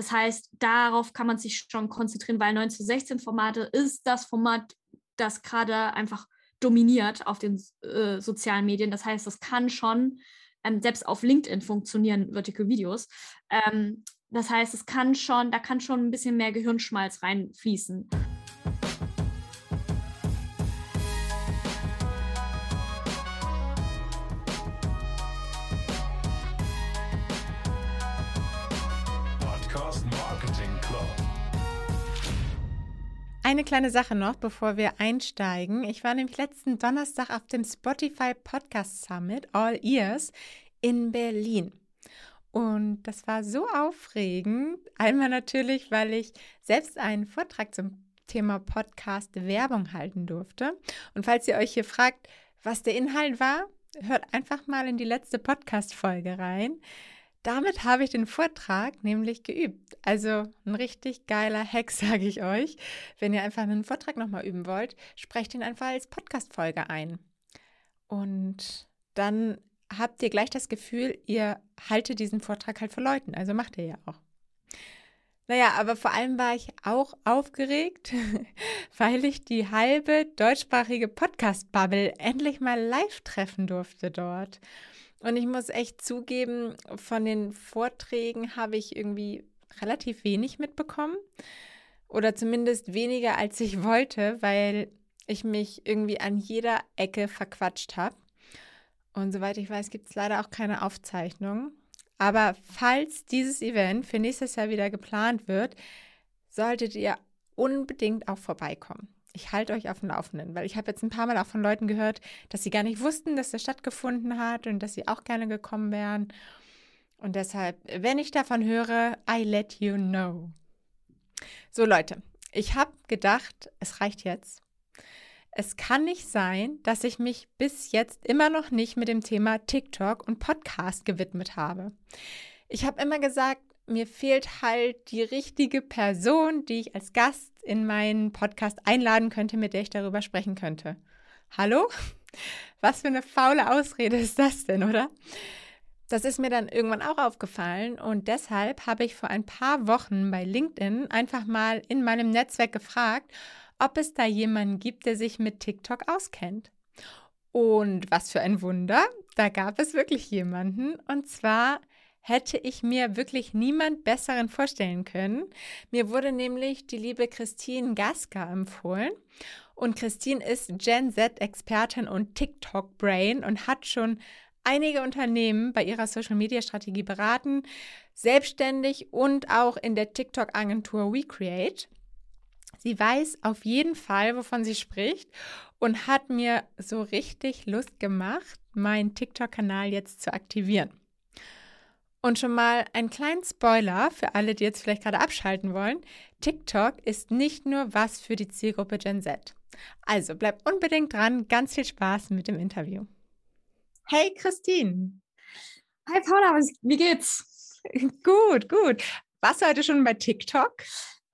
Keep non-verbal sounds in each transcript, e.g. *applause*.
Das heißt, darauf kann man sich schon konzentrieren, weil 9 zu 16 Formate ist das Format, das gerade einfach dominiert auf den äh, sozialen Medien. Das heißt, das kann schon ähm, selbst auf LinkedIn funktionieren, Vertical Videos. Ähm, das heißt, es kann schon, da kann schon ein bisschen mehr Gehirnschmalz reinfließen. Eine kleine Sache noch, bevor wir einsteigen. Ich war nämlich letzten Donnerstag auf dem Spotify Podcast Summit All Ears in Berlin. Und das war so aufregend. Einmal natürlich, weil ich selbst einen Vortrag zum Thema Podcast Werbung halten durfte. Und falls ihr euch hier fragt, was der Inhalt war, hört einfach mal in die letzte Podcast-Folge rein. Damit habe ich den Vortrag nämlich geübt. Also ein richtig geiler Hack, *laughs* sage ich euch. Wenn ihr einfach einen Vortrag nochmal üben wollt, sprecht ihn einfach als Podcast-Folge ein. Und dann habt ihr gleich das Gefühl, ihr haltet diesen Vortrag halt vor Leuten. Also macht ihr ja auch. Naja, aber vor allem war ich auch aufgeregt, *laughs* weil ich die halbe deutschsprachige Podcast-Bubble endlich mal live treffen durfte dort. Und ich muss echt zugeben, von den Vorträgen habe ich irgendwie relativ wenig mitbekommen. Oder zumindest weniger, als ich wollte, weil ich mich irgendwie an jeder Ecke verquatscht habe. Und soweit ich weiß, gibt es leider auch keine Aufzeichnung. Aber falls dieses Event für nächstes Jahr wieder geplant wird, solltet ihr unbedingt auch vorbeikommen ich halte euch auf dem Laufenden, weil ich habe jetzt ein paar Mal auch von Leuten gehört, dass sie gar nicht wussten, dass das stattgefunden hat und dass sie auch gerne gekommen wären. Und deshalb, wenn ich davon höre, I let you know. So Leute, ich habe gedacht, es reicht jetzt. Es kann nicht sein, dass ich mich bis jetzt immer noch nicht mit dem Thema TikTok und Podcast gewidmet habe. Ich habe immer gesagt, mir fehlt halt die richtige Person, die ich als Gast in meinen Podcast einladen könnte, mit der ich darüber sprechen könnte. Hallo? *laughs* Was für eine faule Ausrede ist das denn, oder? Das ist mir dann irgendwann auch aufgefallen und deshalb habe ich vor ein paar Wochen bei LinkedIn einfach mal in meinem Netzwerk gefragt, ob es da jemanden gibt, der sich mit TikTok auskennt. Und was für ein Wunder, da gab es wirklich jemanden und zwar hätte ich mir wirklich niemand Besseren vorstellen können. Mir wurde nämlich die liebe Christine Gaska empfohlen. Und Christine ist Gen Z-Expertin und TikTok-Brain und hat schon einige Unternehmen bei ihrer Social-Media-Strategie beraten, selbstständig und auch in der TikTok-Agentur WeCreate. Sie weiß auf jeden Fall, wovon sie spricht und hat mir so richtig Lust gemacht, meinen TikTok-Kanal jetzt zu aktivieren. Und schon mal ein kleinen Spoiler für alle, die jetzt vielleicht gerade abschalten wollen. TikTok ist nicht nur was für die Zielgruppe Gen Z. Also bleibt unbedingt dran. Ganz viel Spaß mit dem Interview. Hey Christine. Hi Paula, wie geht's? *laughs* gut, gut. Warst du heute schon bei TikTok?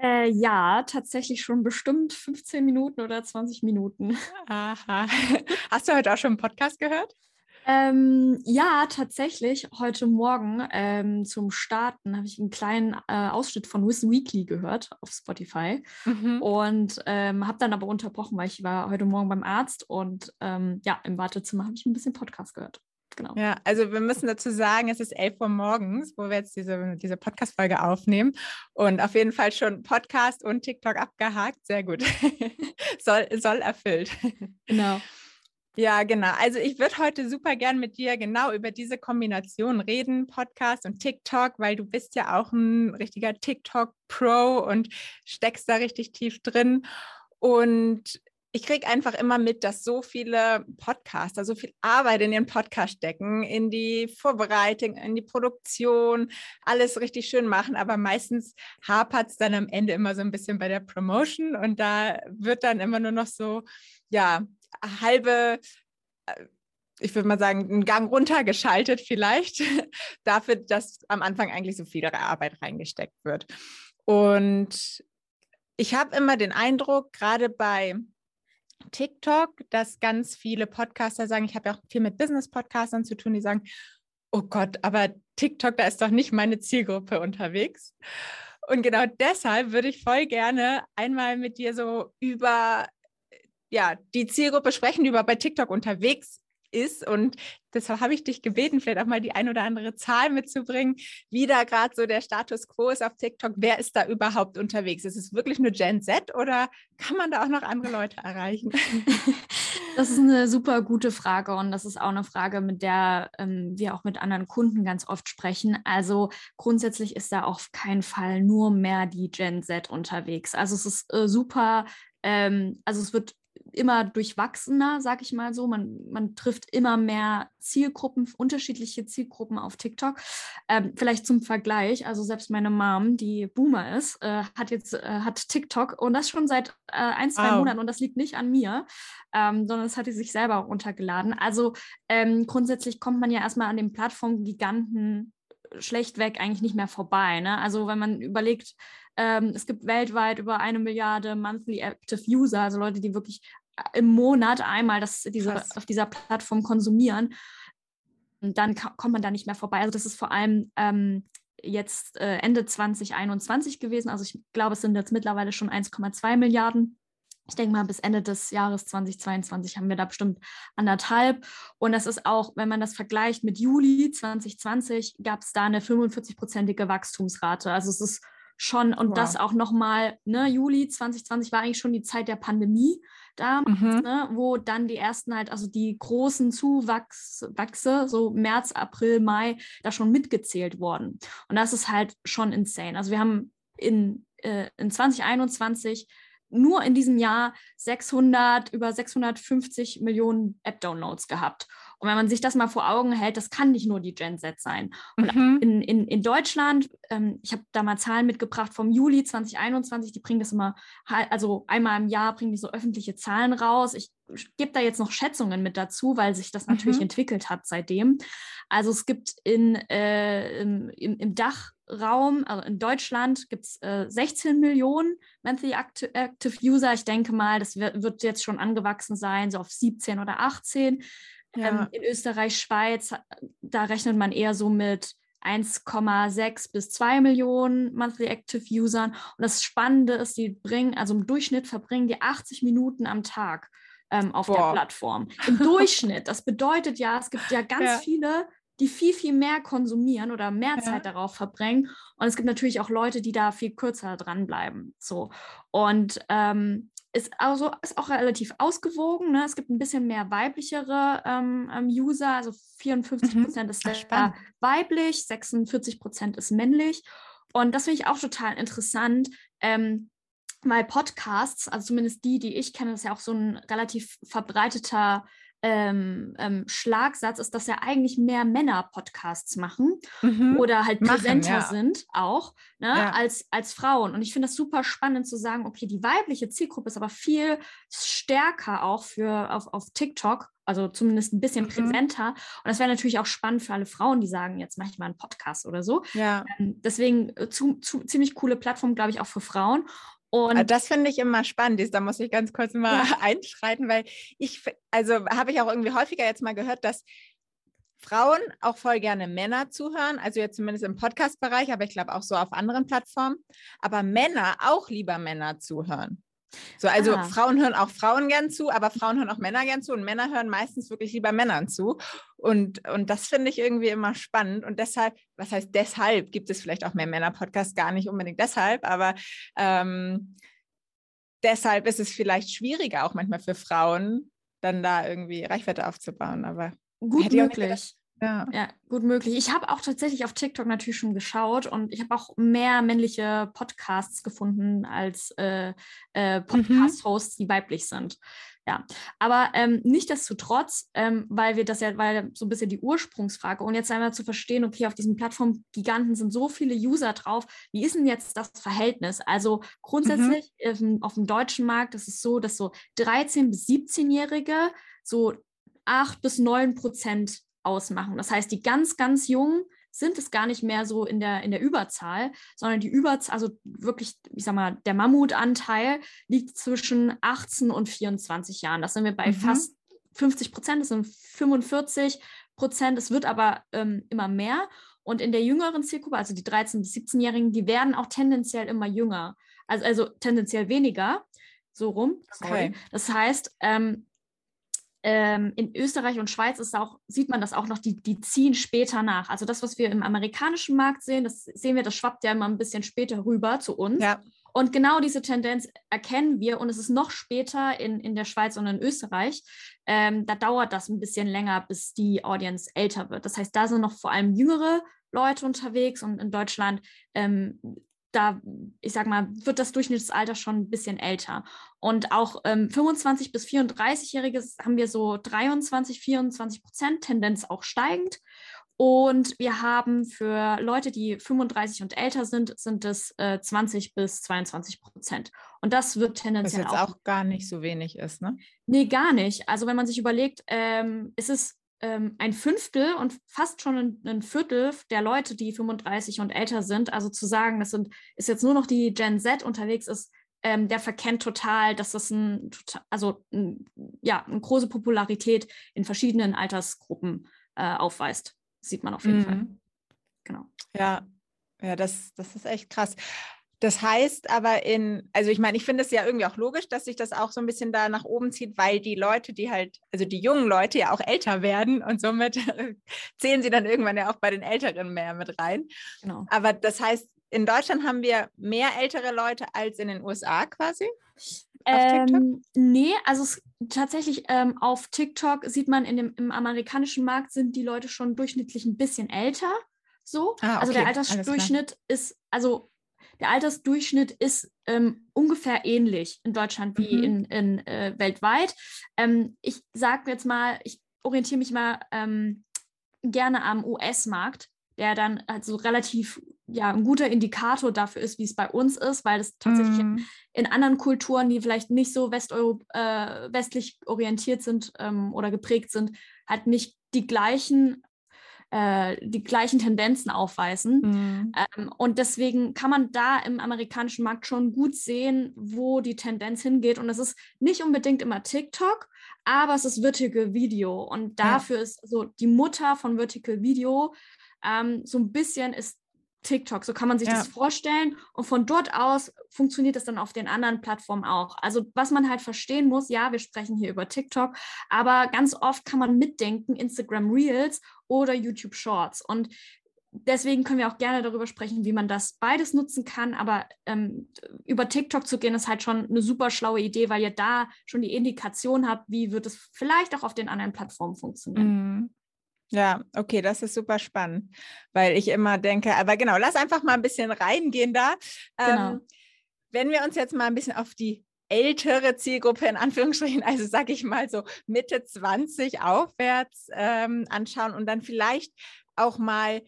Äh, ja, tatsächlich schon bestimmt 15 Minuten oder 20 Minuten. Aha. *laughs* Hast du heute auch schon einen Podcast gehört? Ähm, ja, tatsächlich. Heute Morgen ähm, zum Starten habe ich einen kleinen äh, Ausschnitt von Wissen Weekly gehört auf Spotify mhm. und ähm, habe dann aber unterbrochen, weil ich war heute Morgen beim Arzt und ähm, ja, im Wartezimmer habe ich ein bisschen Podcast gehört. Genau. Ja, also wir müssen dazu sagen, es ist 11 Uhr morgens, wo wir jetzt diese, diese Podcast-Folge aufnehmen. Und auf jeden Fall schon Podcast und TikTok abgehakt. Sehr gut. *laughs* soll, soll erfüllt. Genau. Ja, genau. Also ich würde heute super gern mit dir genau über diese Kombination reden, Podcast und TikTok, weil du bist ja auch ein richtiger TikTok-Pro und steckst da richtig tief drin. Und ich kriege einfach immer mit, dass so viele Podcaster, so viel Arbeit in ihren Podcast stecken, in die Vorbereitung, in die Produktion, alles richtig schön machen, aber meistens hapert es dann am Ende immer so ein bisschen bei der Promotion und da wird dann immer nur noch so, ja, halbe, äh, ich würde mal sagen, einen Gang runtergeschaltet vielleicht, *laughs* dafür, dass am Anfang eigentlich so viel Arbeit reingesteckt wird. Und ich habe immer den Eindruck, gerade bei TikTok, dass ganz viele Podcaster sagen, ich habe ja auch viel mit Business-Podcastern zu tun, die sagen, oh Gott, aber TikTok, da ist doch nicht meine Zielgruppe unterwegs. Und genau deshalb würde ich voll gerne einmal mit dir so über ja, die Zielgruppe sprechen, die über bei TikTok unterwegs ist. Und deshalb habe ich dich gebeten, vielleicht auch mal die ein oder andere Zahl mitzubringen, wie da gerade so der Status quo ist auf TikTok. Wer ist da überhaupt unterwegs? Ist es wirklich nur Gen Z oder kann man da auch noch andere Leute erreichen? *laughs* Das ist eine super gute Frage und das ist auch eine Frage, mit der ähm, wir auch mit anderen Kunden ganz oft sprechen. Also grundsätzlich ist da auf keinen Fall nur mehr die Gen Z unterwegs. Also es ist äh, super, ähm, also es wird immer durchwachsener, sag ich mal so. Man, man trifft immer mehr Zielgruppen, unterschiedliche Zielgruppen auf TikTok. Ähm, vielleicht zum Vergleich, also selbst meine Mom, die Boomer ist, äh, hat jetzt äh, hat TikTok und das schon seit äh, ein, zwei wow. Monaten und das liegt nicht an mir, ähm, sondern das hat sie sich selber runtergeladen. Also ähm, grundsätzlich kommt man ja erstmal an den Plattformgiganten schlechtweg eigentlich nicht mehr vorbei. Ne? Also wenn man überlegt, ähm, es gibt weltweit über eine Milliarde Monthly Active User, also Leute, die wirklich äh, im Monat einmal das, diese, auf dieser Plattform konsumieren. Und dann kommt man da nicht mehr vorbei. Also das ist vor allem ähm, jetzt äh, Ende 2021 gewesen. Also ich glaube, es sind jetzt mittlerweile schon 1,2 Milliarden. Ich denke mal, bis Ende des Jahres 2022 haben wir da bestimmt anderthalb. Und das ist auch, wenn man das vergleicht mit Juli 2020, gab es da eine 45-prozentige Wachstumsrate. Also es ist schon, und wow. das auch nochmal, ne, Juli 2020 war eigentlich schon die Zeit der Pandemie damals, mhm. ne, wo dann die ersten halt, also die großen Zuwachse, so März, April, Mai, da schon mitgezählt worden. Und das ist halt schon insane. Also wir haben in, äh, in 2021 nur in diesem Jahr 600, über 650 Millionen App-Downloads gehabt. Und wenn man sich das mal vor Augen hält, das kann nicht nur die Gen Z sein. Und mhm. in, in, in Deutschland, ähm, ich habe da mal Zahlen mitgebracht vom Juli 2021, die bringen das immer, also einmal im Jahr bringen die so öffentliche Zahlen raus. Ich gebe da jetzt noch Schätzungen mit dazu, weil sich das natürlich mhm. entwickelt hat seitdem. Also es gibt in, äh, im, im, Dachraum, also in Deutschland gibt es äh, 16 Millionen Monthly Active, User. Ich denke mal, das wird jetzt schon angewachsen sein, so auf 17 oder 18. Ja. Ähm, in Österreich, Schweiz, da rechnet man eher so mit 1,6 bis 2 Millionen Monthly Active Usern. Und das Spannende ist, die bringen, also im Durchschnitt verbringen die 80 Minuten am Tag ähm, auf Boah. der Plattform. Im *laughs* Durchschnitt. Das bedeutet ja, es gibt ja ganz ja. viele, die viel, viel mehr konsumieren oder mehr ja. Zeit darauf verbringen. Und es gibt natürlich auch Leute, die da viel kürzer dranbleiben. So. Und ähm, ist also ist auch relativ ausgewogen. Ne? Es gibt ein bisschen mehr weiblichere ähm, ähm User, also 54 mhm. Prozent ist Ach, weiblich, 46 Prozent ist männlich. Und das finde ich auch total interessant, ähm, weil Podcasts, also zumindest die, die ich kenne, ist ja auch so ein relativ verbreiteter ähm, ähm, Schlagsatz ist, dass ja eigentlich mehr Männer Podcasts machen mhm. oder halt präsenter ja. sind auch ne, ja. als, als Frauen. Und ich finde das super spannend zu sagen, okay, die weibliche Zielgruppe ist aber viel stärker auch für auf, auf TikTok, also zumindest ein bisschen mhm. präsenter. Und das wäre natürlich auch spannend für alle Frauen, die sagen, jetzt mache ich mal einen Podcast oder so. Ja. Ähm, deswegen äh, zu, zu, ziemlich coole Plattform, glaube ich, auch für Frauen. Und ah, das finde ich immer spannend. Da muss ich ganz kurz mal ja. *laughs* einschreiten, weil ich, also habe ich auch irgendwie häufiger jetzt mal gehört, dass Frauen auch voll gerne Männer zuhören, also jetzt zumindest im Podcast-Bereich, aber ich glaube auch so auf anderen Plattformen, aber Männer auch lieber Männer zuhören. So, also ah. Frauen hören auch Frauen gern zu, aber Frauen hören auch Männer gern zu und Männer hören meistens wirklich lieber Männern zu. Und, und das finde ich irgendwie immer spannend. Und deshalb, was heißt deshalb, gibt es vielleicht auch mehr Männer-Podcasts, gar nicht unbedingt deshalb, aber ähm, deshalb ist es vielleicht schwieriger, auch manchmal für Frauen, dann da irgendwie Reichweite aufzubauen. Aber gut möglich. Ja. ja, gut möglich. Ich habe auch tatsächlich auf TikTok natürlich schon geschaut und ich habe auch mehr männliche Podcasts gefunden als äh, äh, mhm. Podcast-Hosts, die weiblich sind. Ja, aber ähm, nichtsdestotrotz, ähm, weil wir das ja, weil so ein bisschen die Ursprungsfrage und jetzt einmal zu verstehen, okay, auf diesen Plattformgiganten sind so viele User drauf, wie ist denn jetzt das Verhältnis? Also grundsätzlich mhm. auf dem deutschen Markt ist es so, dass so 13- bis 17-Jährige so 8 bis 9 Prozent ausmachen. Das heißt, die ganz, ganz Jungen sind es gar nicht mehr so in der, in der Überzahl, sondern die Überzahl, also wirklich, ich sag mal, der Mammutanteil liegt zwischen 18 und 24 Jahren. Das sind wir bei mhm. fast 50 Prozent, das sind 45 Prozent. Es wird aber ähm, immer mehr. Und in der jüngeren Zielgruppe, also die 13- bis 17-Jährigen, die werden auch tendenziell immer jünger. Also, also tendenziell weniger, so rum. Okay. Das heißt, ähm, ähm, in Österreich und Schweiz ist auch, sieht man das auch noch, die, die ziehen später nach. Also das, was wir im amerikanischen Markt sehen, das sehen wir, das schwappt ja immer ein bisschen später rüber zu uns. Ja. Und genau diese Tendenz erkennen wir und es ist noch später in, in der Schweiz und in Österreich. Ähm, da dauert das ein bisschen länger, bis die Audience älter wird. Das heißt, da sind noch vor allem jüngere Leute unterwegs und in Deutschland ähm, da, ich sag mal, wird das Durchschnittsalter schon ein bisschen älter. Und auch ähm, 25 bis 34-Jährige haben wir so 23, 24 Prozent, Tendenz auch steigend. Und wir haben für Leute, die 35 und älter sind, sind es äh, 20 bis 22 Prozent. Und das wird tendenziell Was jetzt auch, auch gar nicht so wenig ist, ne? Nee, gar nicht. Also wenn man sich überlegt, ähm, ist es ähm, ein Fünftel und fast schon ein, ein, Viertel der Leute, die 35 und älter sind, also zu sagen, das sind, ist jetzt nur noch die Gen Z unterwegs ist, ähm, der verkennt total, dass das ein, also ein, ja, eine große Popularität in verschiedenen Altersgruppen äh, aufweist. Sieht man auf jeden mhm. Fall. Genau. Ja, ja, das, das ist echt krass. Das heißt aber in, also ich meine, ich finde es ja irgendwie auch logisch, dass sich das auch so ein bisschen da nach oben zieht, weil die Leute, die halt, also die jungen Leute ja auch älter werden und somit *laughs* zählen sie dann irgendwann ja auch bei den Älteren mehr mit rein. Genau. Aber das heißt, in Deutschland haben wir mehr ältere Leute als in den USA quasi? Ähm, nee, also es, tatsächlich ähm, auf TikTok sieht man, in dem, im amerikanischen Markt sind die Leute schon durchschnittlich ein bisschen älter. So. Ah, okay. Also der Altersdurchschnitt ist, also der Altersdurchschnitt ist ähm, ungefähr ähnlich in Deutschland wie mhm. in, in äh, weltweit. Ähm, ich sage jetzt mal, ich orientiere mich mal ähm, gerne am US-Markt, der dann also relativ ja, ein guter Indikator dafür ist, wie es bei uns ist, weil es tatsächlich mm. in, in, anderen Kulturen, die vielleicht nicht so Westeuro äh, westlich orientiert sind ähm, oder geprägt sind, halt nicht die gleichen äh, die gleichen Tendenzen aufweisen. Mhm. Ähm, und deswegen kann man da im amerikanischen Markt schon gut sehen, wo die Tendenz hingeht. Und es ist nicht unbedingt immer TikTok, aber es ist Vertical Video. Und dafür ja. ist so die Mutter von Vertical Video ähm, so ein bisschen ist TikTok. So kann man sich ja. das vorstellen. Und von dort aus funktioniert das dann auf den anderen Plattformen auch. Also was man halt verstehen muss, ja, wir sprechen hier über TikTok, aber ganz oft kann man mitdenken Instagram Reels oder YouTube Shorts. Und deswegen können wir auch gerne darüber sprechen, wie man das beides nutzen kann. Aber ähm, über TikTok zu gehen, ist halt schon eine super schlaue Idee, weil ihr da schon die Indikation habt, wie wird es vielleicht auch auf den anderen Plattformen funktionieren. Mhm. Ja, okay, das ist super spannend, weil ich immer denke, aber genau, lass einfach mal ein bisschen reingehen da. Genau. Ähm, wenn wir uns jetzt mal ein bisschen auf die ältere Zielgruppe in Anführungsstrichen, also sage ich mal so Mitte 20 aufwärts ähm, anschauen und dann vielleicht auch mal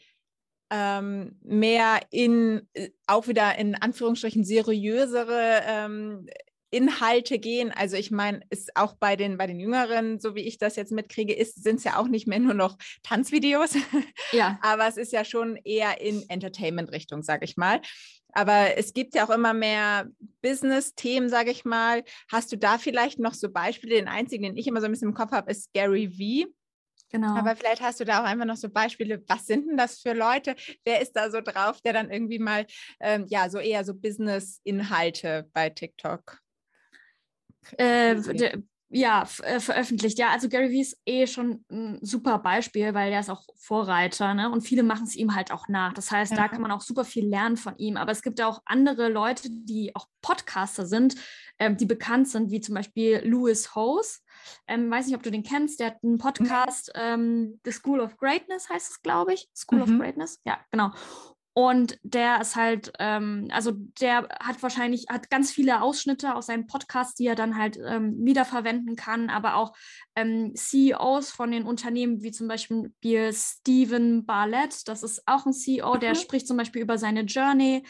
ähm, mehr in, äh, auch wieder in Anführungsstrichen seriösere ähm, Inhalte gehen. Also ich meine, ist auch bei den, bei den Jüngeren, so wie ich das jetzt mitkriege, sind es ja auch nicht mehr nur noch Tanzvideos. Ja. *laughs* Aber es ist ja schon eher in Entertainment-Richtung, sage ich mal. Aber es gibt ja auch immer mehr Business-Themen, sage ich mal. Hast du da vielleicht noch so Beispiele? Den einzigen, den ich immer so ein bisschen im Kopf habe, ist Gary V. Genau. Aber vielleicht hast du da auch einfach noch so Beispiele. Was sind denn das für Leute? Wer ist da so drauf, der dann irgendwie mal, ähm, ja, so eher so Business-Inhalte bei TikTok äh, ja, äh, veröffentlicht. Ja, also Gary Vee ist eh schon ein super Beispiel, weil er ist auch Vorreiter, ne? Und viele machen es ihm halt auch nach. Das heißt, ja. da kann man auch super viel lernen von ihm. Aber es gibt ja auch andere Leute, die auch Podcaster sind, ähm, die bekannt sind, wie zum Beispiel Louis Hose. Ähm, weiß nicht, ob du den kennst. Der hat einen Podcast, mhm. ähm, The School of Greatness heißt es, glaube ich. School mhm. of Greatness, ja, genau. Und der ist halt, ähm, also der hat wahrscheinlich, hat ganz viele Ausschnitte aus seinem Podcast, die er dann halt ähm, wiederverwenden kann, aber auch ähm, CEOs von den Unternehmen, wie zum Beispiel Steven Barlett, das ist auch ein CEO, der mhm. spricht zum Beispiel über seine Journey.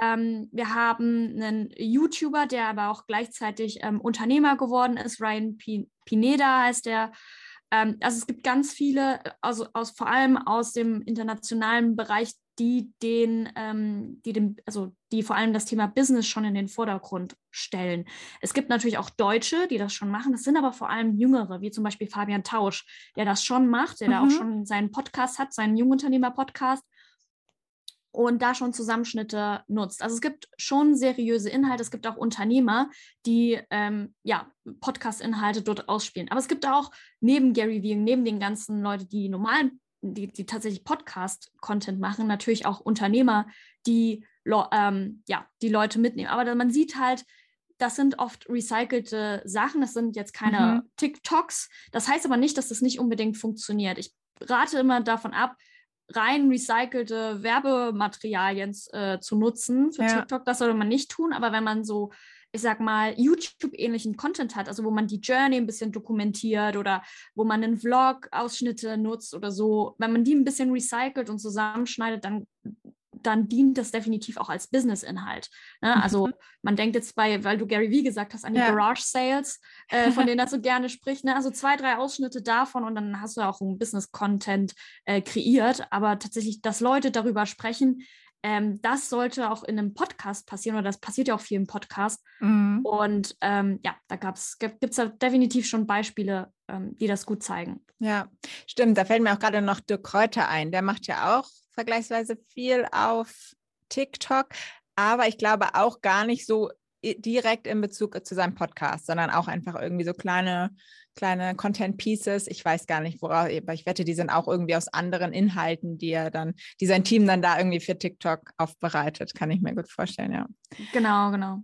Ähm, wir haben einen YouTuber, der aber auch gleichzeitig ähm, Unternehmer geworden ist, Ryan P Pineda heißt der. Ähm, also es gibt ganz viele, also aus, vor allem aus dem internationalen Bereich, die den, ähm, die dem, also die vor allem das Thema Business schon in den Vordergrund stellen. Es gibt natürlich auch Deutsche, die das schon machen. Das sind aber vor allem Jüngere, wie zum Beispiel Fabian Tausch, der das schon macht, der mhm. da auch mhm. schon seinen Podcast hat, seinen Jungunternehmer-Podcast und da schon Zusammenschnitte nutzt. Also es gibt schon seriöse Inhalte, es gibt auch Unternehmer, die ähm, ja, Podcast-Inhalte dort ausspielen. Aber es gibt auch neben Gary Vee, neben den ganzen Leuten, die normalen, die, die tatsächlich Podcast-Content machen, natürlich auch Unternehmer, die ähm, ja, die Leute mitnehmen. Aber man sieht halt, das sind oft recycelte Sachen, das sind jetzt keine mhm. TikToks. Das heißt aber nicht, dass das nicht unbedingt funktioniert. Ich rate immer davon ab, rein recycelte Werbematerialien äh, zu nutzen für ja. TikTok. Das sollte man nicht tun, aber wenn man so, ich sag mal, YouTube-ähnlichen Content hat, also wo man die Journey ein bisschen dokumentiert oder wo man einen Vlog-Ausschnitte nutzt oder so, wenn man die ein bisschen recycelt und zusammenschneidet, dann dann dient das definitiv auch als Business-Inhalt. Ne? Also mhm. man denkt jetzt bei, weil du Gary Vee gesagt hast, an die ja. Garage-Sales, äh, von denen *laughs* er so gerne spricht. Ne? Also zwei, drei Ausschnitte davon und dann hast du auch einen Business-Content äh, kreiert. Aber tatsächlich, dass Leute darüber sprechen, ähm, das sollte auch in einem Podcast passieren oder das passiert ja auch viel im Podcast. Mhm. Und ähm, ja, da gibt es definitiv schon Beispiele, ähm, die das gut zeigen. Ja, stimmt. Da fällt mir auch gerade noch Dirk Kräuter ein. Der macht ja auch vergleichsweise viel auf TikTok, aber ich glaube auch gar nicht so direkt in Bezug zu seinem Podcast, sondern auch einfach irgendwie so kleine, kleine Content Pieces. Ich weiß gar nicht, worauf, aber ich wette, die sind auch irgendwie aus anderen Inhalten, die er dann, die sein Team dann da irgendwie für TikTok aufbereitet, kann ich mir gut vorstellen, ja. Genau, genau.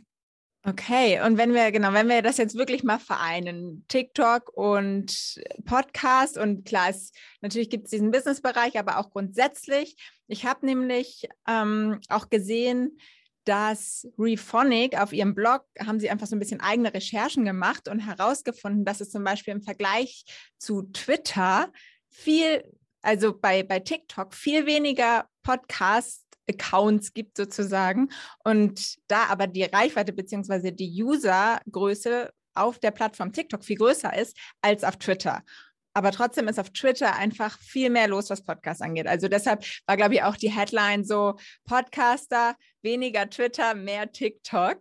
Okay, und wenn wir, genau, wenn wir das jetzt wirklich mal vereinen, TikTok und Podcast und klar, es, natürlich gibt es diesen Business-Bereich, aber auch grundsätzlich. Ich habe nämlich ähm, auch gesehen, dass Rephonic auf ihrem Blog haben sie einfach so ein bisschen eigene Recherchen gemacht und herausgefunden, dass es zum Beispiel im Vergleich zu Twitter viel, also bei, bei TikTok viel weniger Podcasts Accounts gibt sozusagen und da aber die Reichweite bzw. die Usergröße auf der Plattform TikTok viel größer ist als auf Twitter. Aber trotzdem ist auf Twitter einfach viel mehr los, was Podcasts angeht. Also deshalb war, glaube ich, auch die Headline so: Podcaster, weniger Twitter, mehr TikTok.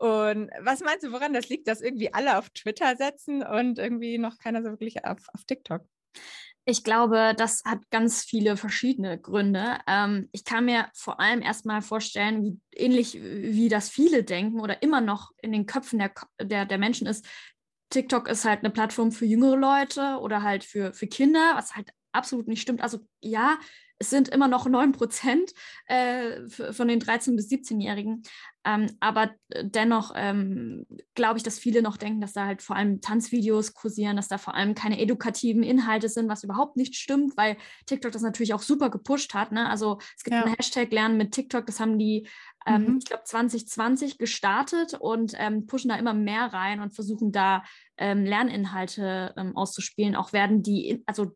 Und was meinst du, woran das liegt, dass irgendwie alle auf Twitter setzen und irgendwie noch keiner so wirklich auf, auf TikTok? Ich glaube, das hat ganz viele verschiedene Gründe. Ähm, ich kann mir vor allem erstmal vorstellen, wie ähnlich wie das viele denken oder immer noch in den Köpfen der, der, der Menschen ist, TikTok ist halt eine Plattform für jüngere Leute oder halt für, für Kinder, was halt absolut nicht stimmt. Also ja, es sind immer noch 9 Prozent äh, von den 13- bis 17-Jährigen. Ähm, aber dennoch ähm, glaube ich, dass viele noch denken, dass da halt vor allem Tanzvideos kursieren, dass da vor allem keine edukativen Inhalte sind, was überhaupt nicht stimmt, weil TikTok das natürlich auch super gepusht hat. Ne? Also es gibt ja. einen Hashtag Lernen mit TikTok, das haben die ähm, mhm. ich glaube, 2020 gestartet und ähm, pushen da immer mehr rein und versuchen da ähm, Lerninhalte ähm, auszuspielen. Auch werden die, also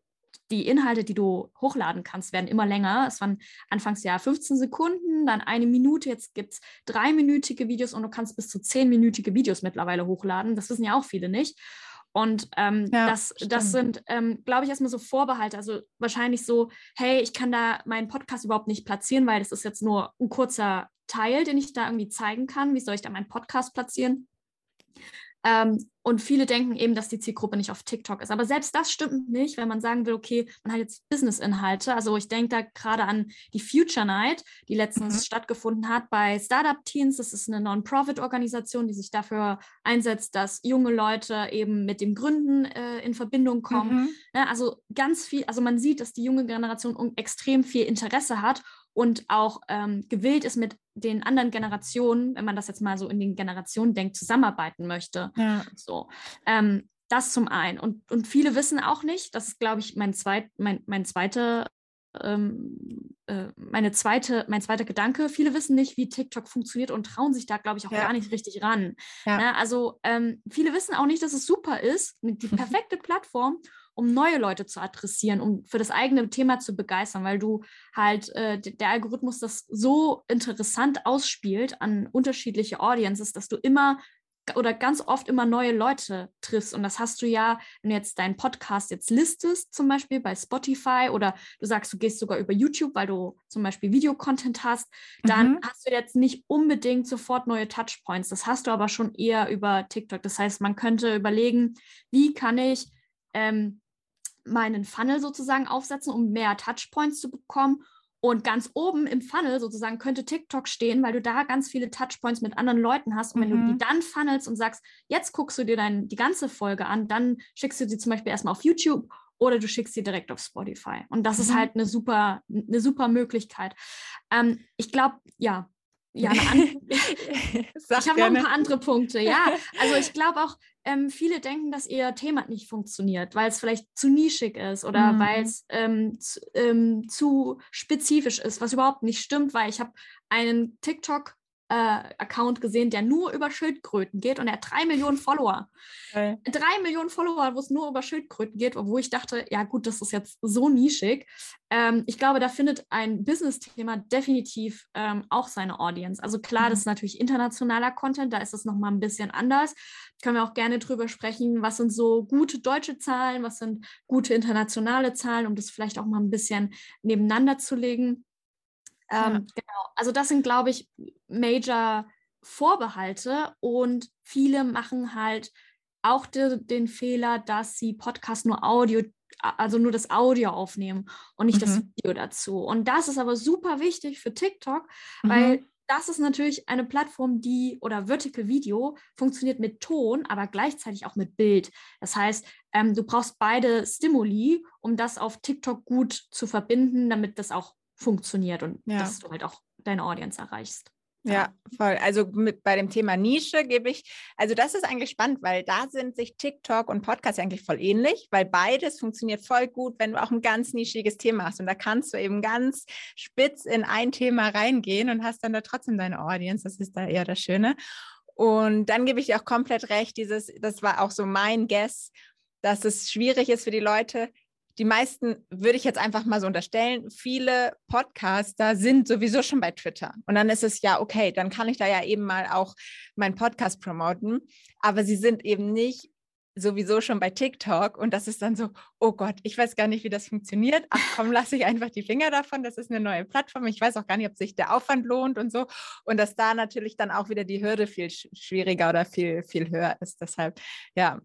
die Inhalte, die du hochladen kannst, werden immer länger. Es waren anfangs ja 15 Sekunden, dann eine Minute, jetzt gibt es dreiminütige Videos und du kannst bis zu zehnminütige Videos mittlerweile hochladen. Das wissen ja auch viele nicht. Und ähm, ja, das, das sind, ähm, glaube ich, erstmal so Vorbehalte. Also wahrscheinlich so, hey, ich kann da meinen Podcast überhaupt nicht platzieren, weil das ist jetzt nur ein kurzer Teil, den ich da irgendwie zeigen kann. Wie soll ich da meinen Podcast platzieren? Ähm, und viele denken eben, dass die Zielgruppe nicht auf TikTok ist. Aber selbst das stimmt nicht, wenn man sagen will, okay, man hat jetzt Business-Inhalte. Also ich denke da gerade an die Future Night, die letztens mhm. stattgefunden hat bei Startup Teens. Das ist eine Non-Profit-Organisation, die sich dafür einsetzt, dass junge Leute eben mit dem Gründen äh, in Verbindung kommen. Mhm. Ja, ne, also ganz viel, also man sieht, dass die junge Generation extrem viel Interesse hat und auch ähm, gewillt ist, mit den anderen Generationen, wenn man das jetzt mal so in den Generationen denkt, zusammenarbeiten möchte. Ja. So. Ähm, das zum einen. Und, und viele wissen auch nicht, das ist, glaube ich, mein, zweit, mein, mein zweite, ähm, äh, meine zweite, mein zweiter Gedanke. Viele wissen nicht, wie TikTok funktioniert und trauen sich da, glaube ich, auch ja. gar nicht richtig ran. Ja. Ja, also ähm, viele wissen auch nicht, dass es super ist, die *laughs* perfekte Plattform, um neue Leute zu adressieren, um für das eigene Thema zu begeistern, weil du halt äh, der Algorithmus das so interessant ausspielt an unterschiedliche Audiences, dass du immer oder ganz oft immer neue Leute triffst. Und das hast du ja, wenn du jetzt deinen Podcast jetzt listest, zum Beispiel bei Spotify oder du sagst, du gehst sogar über YouTube, weil du zum Beispiel Videocontent hast, dann mhm. hast du jetzt nicht unbedingt sofort neue Touchpoints. Das hast du aber schon eher über TikTok. Das heißt, man könnte überlegen, wie kann ich ähm, meinen Funnel sozusagen aufsetzen, um mehr Touchpoints zu bekommen Und ganz oben im Funnel sozusagen könnte TikTok stehen, weil du da ganz viele Touchpoints mit anderen Leuten hast. Und wenn mhm. du die dann funnelst und sagst, jetzt guckst du dir dein, die ganze Folge an, dann schickst du sie zum Beispiel erstmal auf YouTube oder du schickst sie direkt auf Spotify. Und das mhm. ist halt eine super, eine super Möglichkeit. Ähm, ich glaube, ja, ja, *laughs* ich habe noch ein paar andere Punkte. Ja, also ich glaube auch, ähm, viele denken, dass ihr Thema nicht funktioniert, weil es vielleicht zu nischig ist oder mhm. weil es ähm, zu, ähm, zu spezifisch ist, was überhaupt nicht stimmt, weil ich habe einen TikTok äh, Account gesehen, der nur über Schildkröten geht und er hat drei Millionen Follower. Okay. Drei Millionen Follower, wo es nur über Schildkröten geht, obwohl ich dachte, ja gut, das ist jetzt so nischig. Ähm, ich glaube, da findet ein Business-Thema definitiv ähm, auch seine Audience. Also klar, mhm. das ist natürlich internationaler Content, da ist es nochmal ein bisschen anders. Können wir auch gerne drüber sprechen, was sind so gute deutsche Zahlen, was sind gute internationale Zahlen, um das vielleicht auch mal ein bisschen nebeneinander zu legen. Ähm, ja. Genau, also das sind, glaube ich, Major Vorbehalte und viele machen halt auch de, den Fehler, dass sie Podcast nur Audio, also nur das Audio aufnehmen und nicht mhm. das Video dazu. Und das ist aber super wichtig für TikTok, mhm. weil das ist natürlich eine Plattform, die oder Vertical Video funktioniert mit Ton, aber gleichzeitig auch mit Bild. Das heißt, ähm, du brauchst beide Stimuli, um das auf TikTok gut zu verbinden, damit das auch funktioniert und ja. dass du halt auch deine Audience erreichst. Ja, voll. Also mit, bei dem Thema Nische gebe ich, also das ist eigentlich spannend, weil da sind sich TikTok und Podcast eigentlich voll ähnlich, weil beides funktioniert voll gut, wenn du auch ein ganz nischiges Thema hast. Und da kannst du eben ganz spitz in ein Thema reingehen und hast dann da trotzdem deine Audience. Das ist da eher das Schöne. Und dann gebe ich dir auch komplett recht, dieses, das war auch so mein Guess, dass es schwierig ist für die Leute, die meisten, würde ich jetzt einfach mal so unterstellen, viele Podcaster sind sowieso schon bei Twitter. Und dann ist es ja, okay, dann kann ich da ja eben mal auch meinen Podcast promoten. Aber sie sind eben nicht sowieso schon bei TikTok und das ist dann so, oh Gott, ich weiß gar nicht, wie das funktioniert. Ach komm, lasse ich einfach die Finger davon. Das ist eine neue Plattform. Ich weiß auch gar nicht, ob sich der Aufwand lohnt und so. Und dass da natürlich dann auch wieder die Hürde viel schwieriger oder viel, viel höher ist. Deshalb, ja,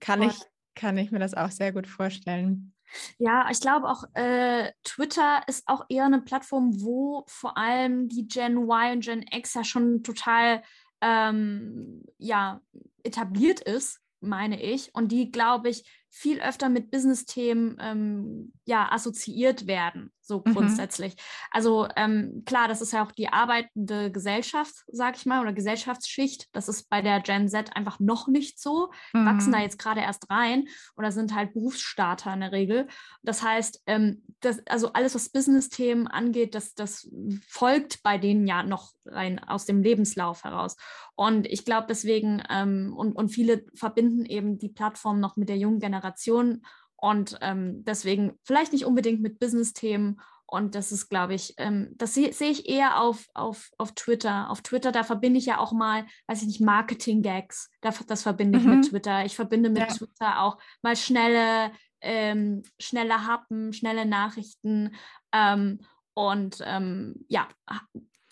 kann ich, kann ich mir das auch sehr gut vorstellen. Ja, ich glaube auch, äh, Twitter ist auch eher eine Plattform, wo vor allem die Gen Y und Gen X ja schon total ähm, ja, etabliert ist, meine ich. Und die, glaube ich, viel öfter mit Business-Themen ähm, ja, assoziiert werden, so mhm. grundsätzlich. Also ähm, klar, das ist ja auch die arbeitende Gesellschaft, sag ich mal, oder Gesellschaftsschicht. Das ist bei der Gen Z einfach noch nicht so. Mhm. Wachsen da jetzt gerade erst rein oder sind halt Berufsstarter in der Regel. Das heißt, ähm, das, also alles, was Business-Themen angeht, das, das folgt bei denen ja noch rein aus dem Lebenslauf heraus. Und ich glaube deswegen, ähm, und, und viele verbinden eben die Plattform noch mit der jungen Generation und ähm, deswegen vielleicht nicht unbedingt mit Business-Themen. Und das ist, glaube ich, ähm, das sehe seh ich eher auf, auf, auf Twitter. Auf Twitter, da verbinde ich ja auch mal, weiß ich nicht, Marketing-Gags. Das, das verbinde ich mhm. mit Twitter. Ich verbinde mit ja. Twitter auch mal schnelle, ähm, schnelle Happen, schnelle Nachrichten. Ähm, und ähm, ja,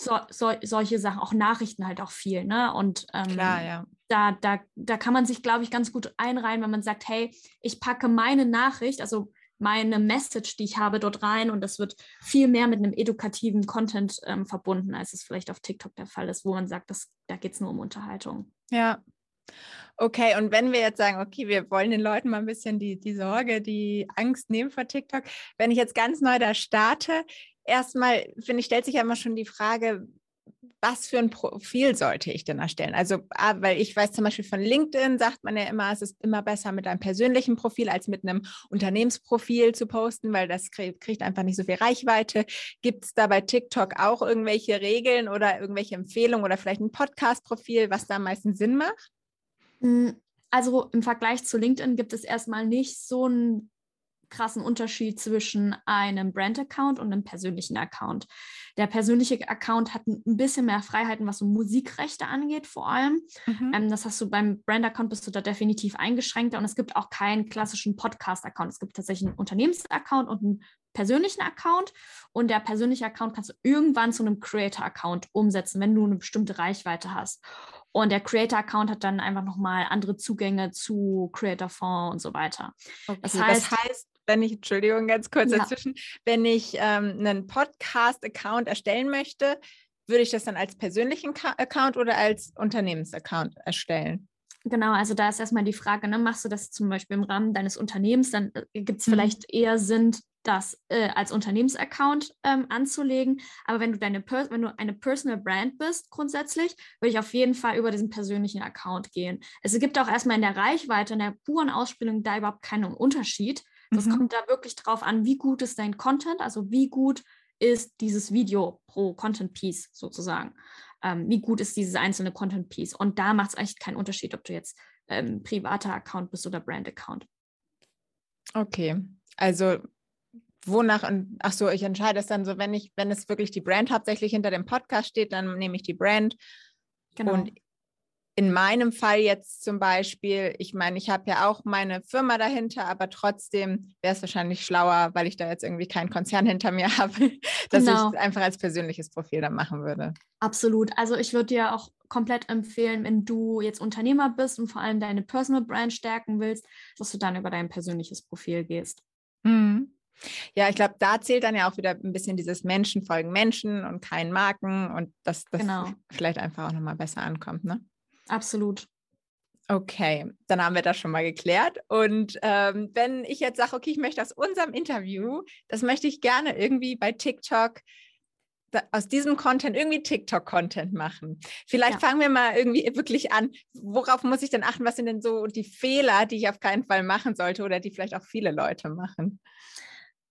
so, so, solche Sachen, auch Nachrichten halt auch viel. Ne? Und ähm, Klar, ja da, da, da kann man sich, glaube ich, ganz gut einreihen, wenn man sagt, hey, ich packe meine Nachricht, also meine Message, die ich habe, dort rein und das wird viel mehr mit einem edukativen Content ähm, verbunden, als es vielleicht auf TikTok der Fall ist, wo man sagt, das, da geht es nur um Unterhaltung. Ja. Okay, und wenn wir jetzt sagen, okay, wir wollen den Leuten mal ein bisschen die, die Sorge, die Angst nehmen vor TikTok, wenn ich jetzt ganz neu da starte, erstmal, finde ich, stellt sich ja immer schon die Frage, was für ein Profil sollte ich denn erstellen? Also, weil ich weiß zum Beispiel von LinkedIn, sagt man ja immer, es ist immer besser mit einem persönlichen Profil als mit einem Unternehmensprofil zu posten, weil das kriegt einfach nicht so viel Reichweite. Gibt es da bei TikTok auch irgendwelche Regeln oder irgendwelche Empfehlungen oder vielleicht ein Podcast-Profil, was da am meisten Sinn macht? Hm, also im Vergleich zu LinkedIn gibt es erstmal nicht so einen krassen Unterschied zwischen einem Brand-Account und einem persönlichen Account. Der persönliche Account hat ein bisschen mehr Freiheiten, was so Musikrechte angeht, vor allem. Mhm. Ähm, das hast du beim Brand-Account bist du da definitiv eingeschränkter und es gibt auch keinen klassischen Podcast-Account. Es gibt tatsächlich einen Unternehmens-Account und einen persönlichen Account und der persönliche Account kannst du irgendwann zu einem Creator-Account umsetzen, wenn du eine bestimmte Reichweite hast. Und der Creator-Account hat dann einfach nochmal andere Zugänge zu Creator-Fonds und so weiter. Okay, das heißt, das heißt wenn ich, Entschuldigung, ganz kurz ja. dazwischen, wenn ich ähm, einen Podcast-Account erstellen möchte, würde ich das dann als persönlichen Account oder als Unternehmensaccount erstellen? Genau, also da ist erstmal die Frage, ne, machst du das zum Beispiel im Rahmen deines Unternehmens, dann äh, gibt es mhm. vielleicht eher Sinn, das äh, als Unternehmensaccount ähm, anzulegen. Aber wenn du deine per wenn du eine Personal Brand bist, grundsätzlich, würde ich auf jeden Fall über diesen persönlichen Account gehen. Es gibt auch erstmal in der Reichweite, in der puren Ausspielung da überhaupt keinen Unterschied. Das mhm. kommt da wirklich drauf an, wie gut ist dein Content, also wie gut ist dieses Video pro Content Piece sozusagen ähm, wie gut ist dieses einzelne Content Piece. Und da macht es echt keinen Unterschied, ob du jetzt ähm, privater Account bist oder Brand Account. Okay, also wonach und ach so, ich entscheide es dann so, wenn ich, wenn es wirklich die Brand hauptsächlich hinter dem Podcast steht, dann nehme ich die Brand. Genau. Und in meinem Fall jetzt zum Beispiel, ich meine, ich habe ja auch meine Firma dahinter, aber trotzdem wäre es wahrscheinlich schlauer, weil ich da jetzt irgendwie keinen Konzern hinter mir *laughs* habe, dass genau. ich es einfach als persönliches Profil dann machen würde. Absolut. Also ich würde dir auch komplett empfehlen, wenn du jetzt Unternehmer bist und vor allem deine Personal Brand stärken willst, dass du dann über dein persönliches Profil gehst. Mhm. Ja, ich glaube, da zählt dann ja auch wieder ein bisschen dieses Menschen folgen Menschen und kein Marken und dass das genau. vielleicht einfach auch nochmal besser ankommt, ne? Absolut. Okay, dann haben wir das schon mal geklärt. Und ähm, wenn ich jetzt sage, okay, ich möchte aus unserem Interview, das möchte ich gerne irgendwie bei TikTok aus diesem Content irgendwie TikTok-Content machen. Vielleicht ja. fangen wir mal irgendwie wirklich an. Worauf muss ich denn achten? Was sind denn so die Fehler, die ich auf keinen Fall machen sollte oder die vielleicht auch viele Leute machen?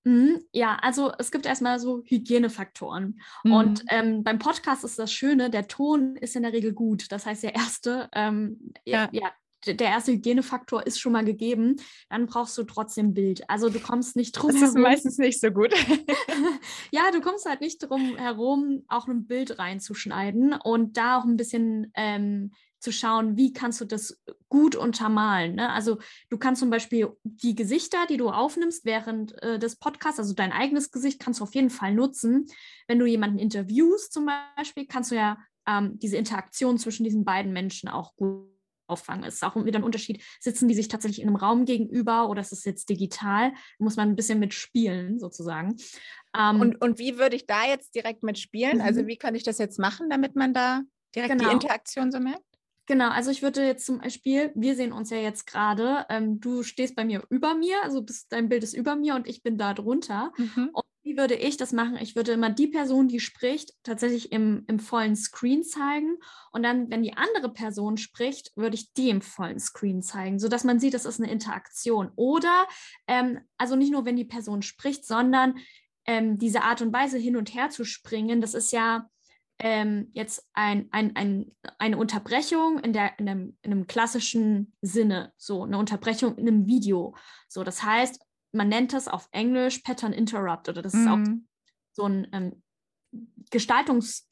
Mhm, ja, also es gibt erstmal so Hygienefaktoren. Mhm. Und ähm, beim Podcast ist das Schöne, der Ton ist in der Regel gut. Das heißt, der erste, ähm, ja. ja. der erste Hygienefaktor ist schon mal gegeben. Dann brauchst du trotzdem Bild. Also du kommst nicht drum Das ist meistens nicht so gut. *laughs* ja, du kommst halt nicht drum herum, auch ein Bild reinzuschneiden und da auch ein bisschen ähm, zu schauen, wie kannst du das gut untermalen. Ne? Also du kannst zum Beispiel die Gesichter, die du aufnimmst während äh, des Podcasts, also dein eigenes Gesicht, kannst du auf jeden Fall nutzen. Wenn du jemanden interviewst zum Beispiel, kannst du ja ähm, diese Interaktion zwischen diesen beiden Menschen auch gut auffangen. Es ist auch wieder ein Unterschied, sitzen die sich tatsächlich in einem Raum gegenüber oder ist es jetzt digital? Da muss man ein bisschen mitspielen sozusagen. Ähm, und, und wie würde ich da jetzt direkt mitspielen? Also mhm. wie kann ich das jetzt machen, damit man da direkt genau. die Interaktion so merkt? Genau, also ich würde jetzt zum Beispiel, wir sehen uns ja jetzt gerade, ähm, du stehst bei mir über mir, also bist, dein Bild ist über mir und ich bin da drunter. Mhm. Und wie würde ich das machen? Ich würde immer die Person, die spricht, tatsächlich im, im vollen Screen zeigen. Und dann, wenn die andere Person spricht, würde ich die im vollen Screen zeigen, sodass man sieht, das ist eine Interaktion. Oder, ähm, also nicht nur, wenn die Person spricht, sondern ähm, diese Art und Weise hin und her zu springen, das ist ja ähm, jetzt ein, ein, ein, eine Unterbrechung in, der, in, einem, in einem klassischen Sinne, so eine Unterbrechung in einem Video. So, das heißt, man nennt das auf Englisch Pattern Interrupt oder das mhm. ist auch mhm. so ein ähm, Gestaltungs-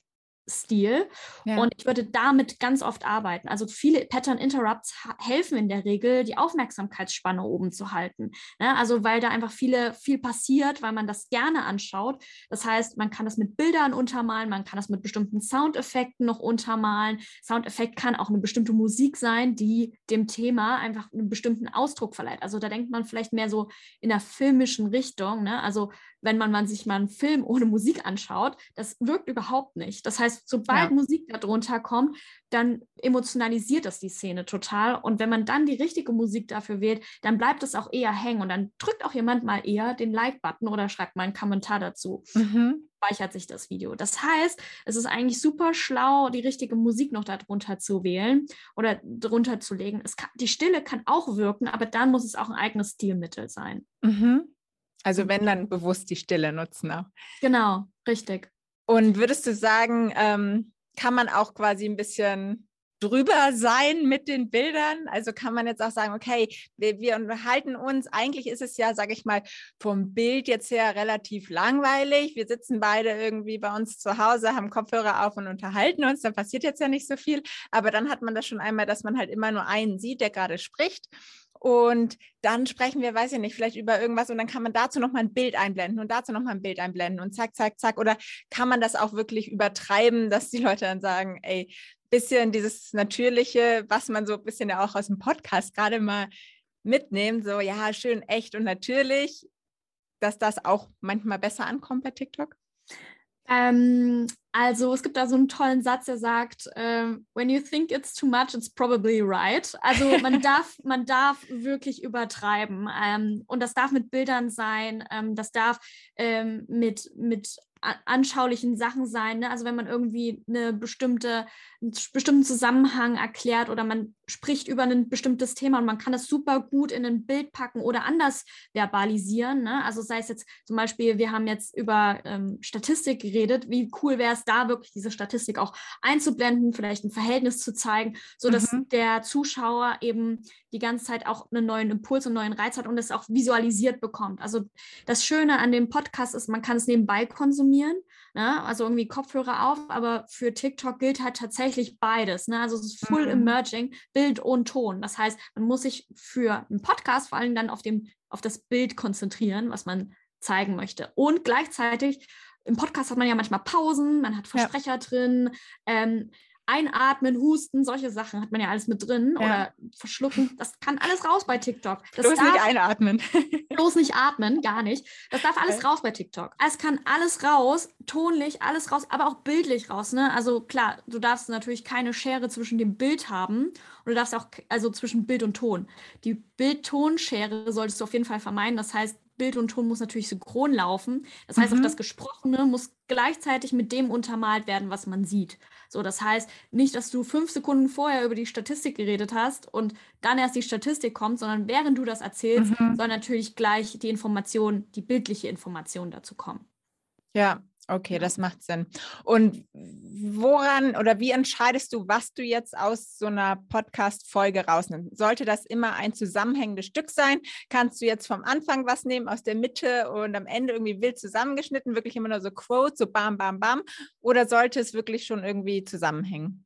Stil. Ja. Und ich würde damit ganz oft arbeiten. Also viele Pattern Interrupts helfen in der Regel, die Aufmerksamkeitsspanne oben zu halten. Ne? Also weil da einfach viele, viel passiert, weil man das gerne anschaut. Das heißt, man kann das mit Bildern untermalen, man kann das mit bestimmten Soundeffekten noch untermalen. Soundeffekt kann auch eine bestimmte Musik sein, die dem Thema einfach einen bestimmten Ausdruck verleiht. Also da denkt man vielleicht mehr so in der filmischen Richtung. Ne? Also wenn man, man sich mal einen Film ohne Musik anschaut, das wirkt überhaupt nicht. Das heißt, sobald ja. Musik darunter kommt, dann emotionalisiert das die Szene total. Und wenn man dann die richtige Musik dafür wählt, dann bleibt es auch eher hängen. Und dann drückt auch jemand mal eher den Like-Button oder schreibt mal einen Kommentar dazu. Mhm. Speichert sich das Video. Das heißt, es ist eigentlich super schlau, die richtige Musik noch darunter zu wählen oder drunter zu legen. Kann, die Stille kann auch wirken, aber dann muss es auch ein eigenes Stilmittel sein. Mhm. Also wenn dann bewusst die Stille nutzen auch. Genau, richtig. Und würdest du sagen, ähm, kann man auch quasi ein bisschen drüber sein mit den Bildern? Also kann man jetzt auch sagen, okay, wir, wir unterhalten uns, eigentlich ist es ja, sage ich mal, vom Bild jetzt her relativ langweilig. Wir sitzen beide irgendwie bei uns zu Hause, haben Kopfhörer auf und unterhalten uns, da passiert jetzt ja nicht so viel. Aber dann hat man das schon einmal, dass man halt immer nur einen sieht, der gerade spricht. Und dann sprechen wir, weiß ich nicht, vielleicht über irgendwas und dann kann man dazu nochmal ein Bild einblenden und dazu nochmal ein Bild einblenden und zack, zack, zack. Oder kann man das auch wirklich übertreiben, dass die Leute dann sagen, ey, bisschen dieses Natürliche, was man so ein bisschen ja auch aus dem Podcast gerade mal mitnehmen? So, ja, schön, echt und natürlich, dass das auch manchmal besser ankommt bei TikTok? Ähm, also es gibt da so einen tollen Satz, der sagt, äh, when you think it's too much, it's probably right. Also man *laughs* darf, man darf wirklich übertreiben. Ähm, und das darf mit Bildern sein, ähm, das darf ähm, mit, mit anschaulichen Sachen sein. Ne? Also wenn man irgendwie eine bestimmte, einen bestimmten Zusammenhang erklärt oder man spricht über ein bestimmtes Thema und man kann das super gut in ein Bild packen oder anders verbalisieren. Ne? Also sei es jetzt zum Beispiel, wir haben jetzt über ähm, Statistik geredet, wie cool wäre es da wirklich diese Statistik auch einzublenden, vielleicht ein Verhältnis zu zeigen, sodass mhm. der Zuschauer eben die ganze Zeit auch einen neuen Impuls und neuen Reiz hat und es auch visualisiert bekommt. Also das Schöne an dem Podcast ist, man kann es nebenbei konsumieren, ne? also irgendwie Kopfhörer auf, aber für TikTok gilt halt tatsächlich beides. Ne? Also es ist full mhm. emerging, Bild und Ton. Das heißt, man muss sich für einen Podcast vor allem dann auf, dem, auf das Bild konzentrieren, was man zeigen möchte. Und gleichzeitig im Podcast hat man ja manchmal Pausen, man hat Versprecher ja. drin. Ähm, Einatmen, Husten, solche Sachen hat man ja alles mit drin ja. oder verschlucken. Das kann alles raus bei TikTok. Das bloß darf, nicht einatmen. *laughs* bloß nicht atmen, gar nicht. Das darf alles okay. raus bei TikTok. Es kann alles raus, tonlich, alles raus, aber auch bildlich raus. Ne? Also klar, du darfst natürlich keine Schere zwischen dem Bild haben und du darfst auch, also zwischen Bild und Ton. Die Bild-Ton-Schere solltest du auf jeden Fall vermeiden. Das heißt, Bild und Ton muss natürlich synchron laufen. Das heißt, mhm. auch das Gesprochene muss gleichzeitig mit dem untermalt werden, was man sieht. So, das heißt nicht, dass du fünf Sekunden vorher über die Statistik geredet hast und dann erst die Statistik kommt, sondern während du das erzählst, mhm. soll natürlich gleich die Information, die bildliche Information dazu kommen. Ja, Okay, das macht Sinn. Und woran oder wie entscheidest du, was du jetzt aus so einer Podcast-Folge rausnimmst? Sollte das immer ein zusammenhängendes Stück sein? Kannst du jetzt vom Anfang was nehmen, aus der Mitte und am Ende irgendwie wild zusammengeschnitten, wirklich immer nur so Quotes, so bam, bam, bam? Oder sollte es wirklich schon irgendwie zusammenhängen?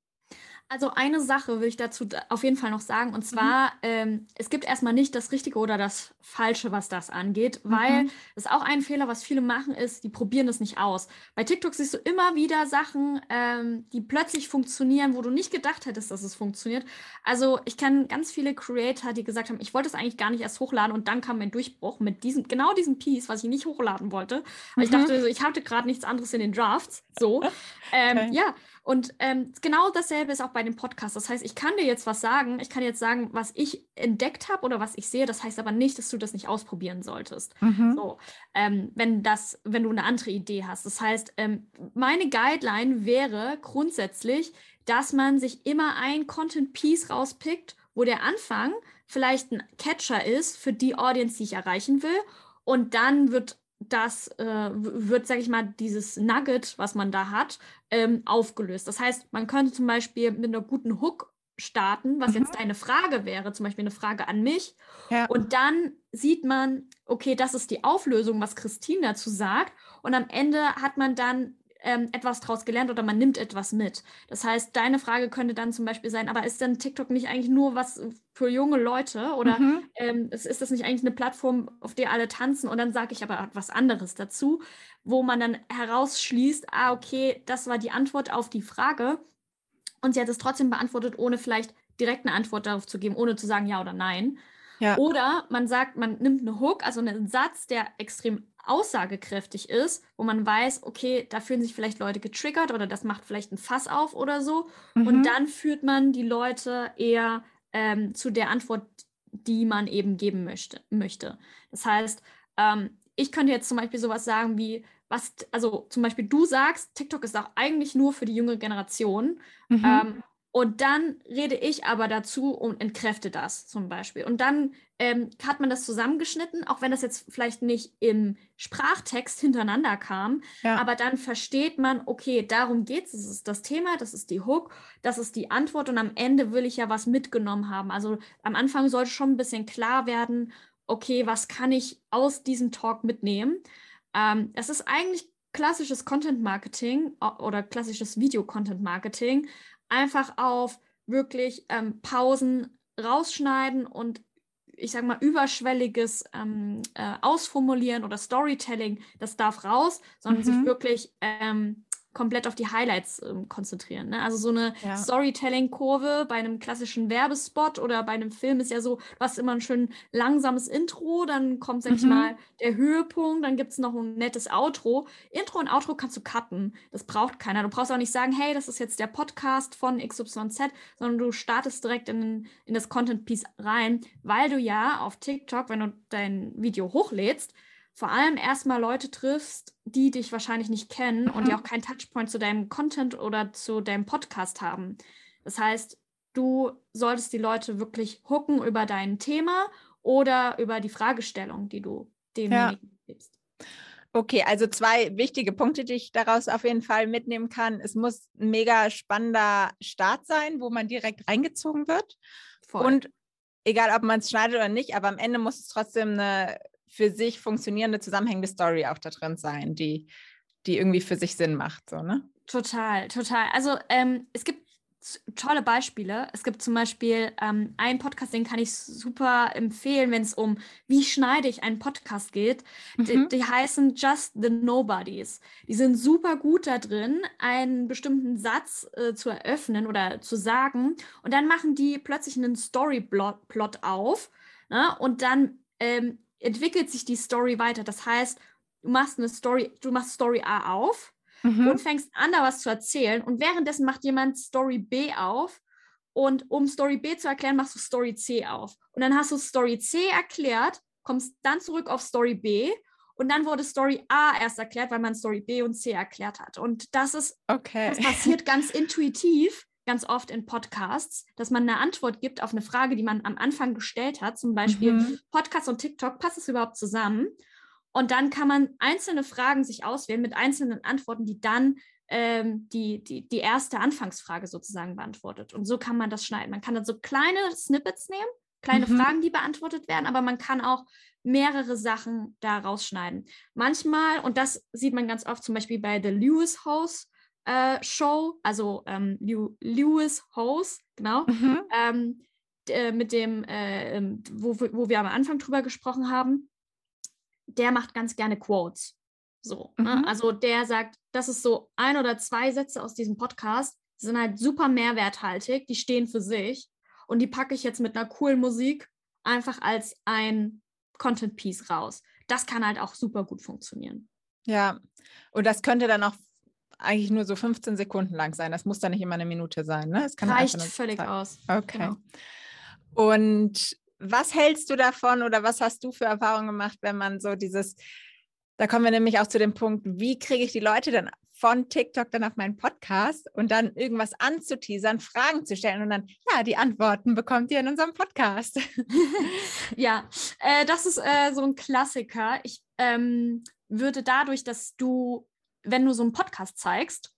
Also eine Sache will ich dazu auf jeden Fall noch sagen, und mhm. zwar, mhm. ähm, es gibt erstmal nicht das Richtige oder das Falsche, was das angeht, weil mhm. das ist auch ein Fehler, was viele machen, ist, die probieren das nicht aus. Bei TikTok siehst du immer wieder Sachen, ähm, die plötzlich funktionieren, wo du nicht gedacht hättest, dass es funktioniert. Also ich kenne ganz viele Creator, die gesagt haben, ich wollte es eigentlich gar nicht erst hochladen und dann kam mein Durchbruch mit diesem, genau diesem Piece, was ich nicht hochladen wollte. Mhm. Ich dachte, ich hatte gerade nichts anderes in den Drafts. So. *laughs* ähm, okay. Ja, und ähm, genau dasselbe ist auch bei dem Podcast. Das heißt, ich kann dir jetzt was sagen, ich kann jetzt sagen, was ich entdeckt habe oder was ich sehe. Das heißt aber nicht, dass du das nicht ausprobieren solltest. Mhm. So, ähm, wenn das, wenn du eine andere Idee hast. Das heißt, ähm, meine Guideline wäre grundsätzlich, dass man sich immer ein Content Piece rauspickt, wo der Anfang vielleicht ein Catcher ist für die Audience, die ich erreichen will. Und dann wird das äh, wird, sage ich mal, dieses Nugget, was man da hat, ähm, aufgelöst. Das heißt, man könnte zum Beispiel mit einer guten Hook starten, was mhm. jetzt eine Frage wäre, zum Beispiel eine Frage an mich. Ja. Und dann sieht man, okay, das ist die Auflösung, was Christine dazu sagt. Und am Ende hat man dann ähm, etwas daraus gelernt oder man nimmt etwas mit. Das heißt, deine Frage könnte dann zum Beispiel sein, aber ist denn TikTok nicht eigentlich nur was für junge Leute oder mhm. ähm, ist, das nicht eigentlich eine Plattform, auf der alle tanzen? Und dann sage ich aber was anderes dazu, wo man dann herausschließt, ah, okay, das war die Antwort auf die Frage. Und sie hat es trotzdem beantwortet, ohne vielleicht direkt eine Antwort darauf zu geben, ohne zu sagen ja oder nein. Ja. Oder man sagt, man nimmt eine Hook, also einen Satz, der extrem aussagekräftig ist, wo man weiß, okay, da fühlen sich vielleicht Leute getriggert oder das macht vielleicht ein Fass auf oder so. Mhm. Und dann führt man die Leute eher ähm, zu der Antwort, die man eben geben möchte. möchte. Das heißt, ähm, ich könnte jetzt zum Beispiel sowas sagen wie, was, also zum Beispiel du sagst, TikTok ist auch eigentlich nur für die junge Generation. Mhm. Ähm, und dann rede ich aber dazu und entkräfte das zum Beispiel. Und dann ähm, hat man das zusammengeschnitten, auch wenn das jetzt vielleicht nicht im Sprachtext hintereinander kam. Ja. Aber dann versteht man, okay, darum geht es. Das ist das Thema, das ist die Hook, das ist die Antwort. Und am Ende will ich ja was mitgenommen haben. Also am Anfang sollte schon ein bisschen klar werden, okay, was kann ich aus diesem Talk mitnehmen? Ähm, das ist eigentlich klassisches Content Marketing oder klassisches Video Content Marketing einfach auf wirklich ähm, Pausen rausschneiden und ich sage mal, überschwelliges ähm, äh, Ausformulieren oder Storytelling, das darf raus, sondern mhm. sich wirklich ähm, komplett auf die Highlights ähm, konzentrieren. Ne? Also so eine Ja. Storytelling-Kurve bei einem klassischen Werbespot oder bei einem Film ist ja so, du hast immer ein schön langsames Intro, dann kommt, sag ich Mhm. mal, der Höhepunkt, dann gibt es noch ein nettes Outro. Intro und Outro kannst du cutten. Das braucht keiner. Du brauchst auch nicht sagen, hey, das ist jetzt der Podcast von XYZ, sondern du startest direkt in, in das Content-Piece rein, weil du ja auf TikTok, wenn du dein Video hochlädst, vor allem erstmal Leute triffst, die dich wahrscheinlich nicht kennen und die Mhm. auch keinen Touchpoint zu deinem Content oder zu deinem Podcast haben. Das heißt, du solltest die Leute wirklich hooken über dein Thema oder über die Fragestellung, die du demjenigen gibst. Okay, also zwei wichtige Punkte, die ich daraus auf jeden Fall mitnehmen kann. Es muss ein mega spannender Start sein, wo man direkt reingezogen wird. Voll. Und egal, ob man es schneidet oder nicht, aber am Ende muss es trotzdem eine für sich funktionierende, zusammenhängende Story auch da drin sein, die, die irgendwie für sich Sinn macht. So, ne? Total, total. Also ähm, es gibt tolle Beispiele. Es gibt zum Beispiel ähm, einen Podcast, den kann ich super empfehlen, wenn es um wie schneide ich einen Podcast geht. Die, Mhm. die heißen Just the Nobodies. Die sind super gut da drin, einen bestimmten Satz äh, zu eröffnen oder zu sagen. Und dann machen die plötzlich einen Storyplot auf. Ne? Und dann ähm, entwickelt sich die Story weiter. Das heißt, du machst eine Story, du machst Story A auf Mhm. und fängst an, da was zu erzählen. Und währenddessen macht jemand Story B auf. Und um Story B zu erklären, machst du Story C auf. Und dann hast du Story C erklärt, kommst dann zurück auf Story B. Und dann wurde Story A erst erklärt, weil man Story B und C erklärt hat. Und das ist, Okay. das passiert ganz *laughs* intuitiv, ganz oft in Podcasts, dass man eine Antwort gibt auf eine Frage, die man am Anfang gestellt hat. Zum Beispiel, Mhm. Podcast und TikTok, passt es überhaupt zusammen? Und dann kann man einzelne Fragen sich auswählen mit einzelnen Antworten, die dann ähm, die, die, die erste Anfangsfrage sozusagen beantwortet. Und so kann man das schneiden. Man kann dann so kleine Snippets nehmen, kleine Mhm. Fragen, die beantwortet werden, aber man kann auch mehrere Sachen da rausschneiden. Manchmal, und das sieht man ganz oft zum Beispiel bei The Lewis House äh, Show, also ähm, Lew Lewis House, genau, Mhm. ähm, äh, mit dem, äh, ähm, wo, wir- wo wir am Anfang drüber gesprochen haben, der macht ganz gerne Quotes. So, Mhm. ne? also der sagt, das ist so ein oder zwei Sätze aus diesem Podcast, die sind halt super mehrwerthaltig, die stehen für sich und die packe ich jetzt mit einer coolen Musik einfach als ein Content Piece raus. Das kann halt auch super gut funktionieren. Ja, und das könnte dann auch eigentlich nur so 15 Sekunden lang sein. Das muss dann nicht immer eine Minute sein, ne? Es kann Reicht völlig Zeit- aus. Okay. Genau. Und was hältst du davon oder was hast du für Erfahrungen gemacht, wenn man so dieses, da kommen wir nämlich auch zu dem Punkt, wie kriege ich die Leute dann von TikTok dann auf meinen Podcast und dann irgendwas anzuteasern, Fragen zu stellen und dann, ja, die Antworten bekommt ihr in unserem Podcast. *laughs* Ja, äh, das ist äh, so ein Klassiker. Ich ähm, würde dadurch, dass du, wenn du so einen Podcast zeigst,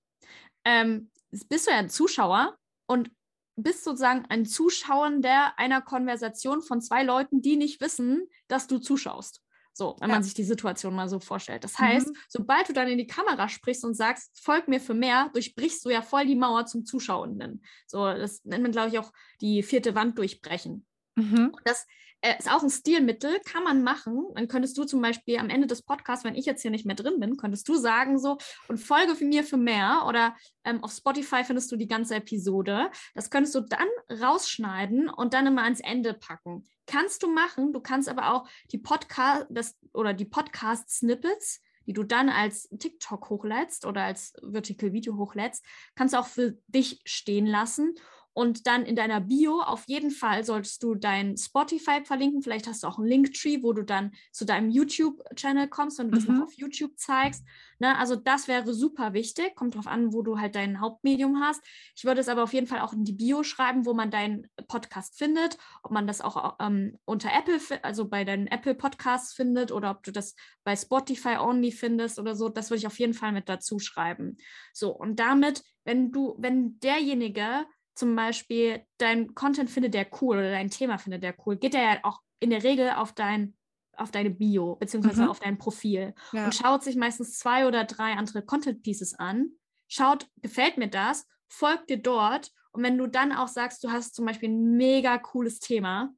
ähm, bist du ja ein Zuschauer und bist sozusagen ein Zuschauender einer Konversation von zwei Leuten, die nicht wissen, dass du zuschaust. So, wenn Ja. man sich die Situation mal so vorstellt. Das heißt, Mhm. sobald du dann in die Kamera sprichst und sagst, folg mir für mehr, durchbrichst du ja voll die Mauer zum Zuschauenden. So, das nennt man, glaube ich, auch die vierte Wand durchbrechen. Mhm. Das äh, ist auch ein Stilmittel, kann man machen. Dann könntest du zum Beispiel am Ende des Podcasts, wenn ich jetzt hier nicht mehr drin bin, könntest du sagen so und folge für mir für mehr oder ähm, auf Spotify findest du die ganze Episode. Das könntest du dann rausschneiden und dann immer ans Ende packen. Kannst du machen. Du kannst aber auch die Podcast oder die Podcast Snippets die du dann als TikTok hochlädst oder als Vertical Video hochlädst, kannst du auch für dich stehen lassen und dann in deiner Bio auf jeden Fall solltest du dein Spotify verlinken. Vielleicht hast du auch einen Linktree, wo du dann zu deinem YouTube-Channel kommst, wenn du das Mhm. noch auf YouTube zeigst. Ne? Also das wäre super wichtig. Kommt drauf an, wo du halt dein Hauptmedium hast. Ich würde es aber auf jeden Fall auch in die Bio schreiben, wo man deinen Podcast findet. Ob man das auch ähm, unter Apple, also bei deinen Apple Podcasts findet oder ob du das bei Spotify only findest oder so. Das würde ich auf jeden Fall mit dazu schreiben. So, und damit, wenn du, wenn derjenige zum Beispiel dein Content findet der cool oder dein Thema findet der cool, geht er ja auch in der Regel auf dein auf deine Bio beziehungsweise Mhm. auf dein Profil Ja. und schaut sich meistens zwei oder drei andere Content Pieces an, schaut, gefällt mir das, folgt dir dort und wenn du dann auch sagst, du hast zum Beispiel ein mega cooles Thema,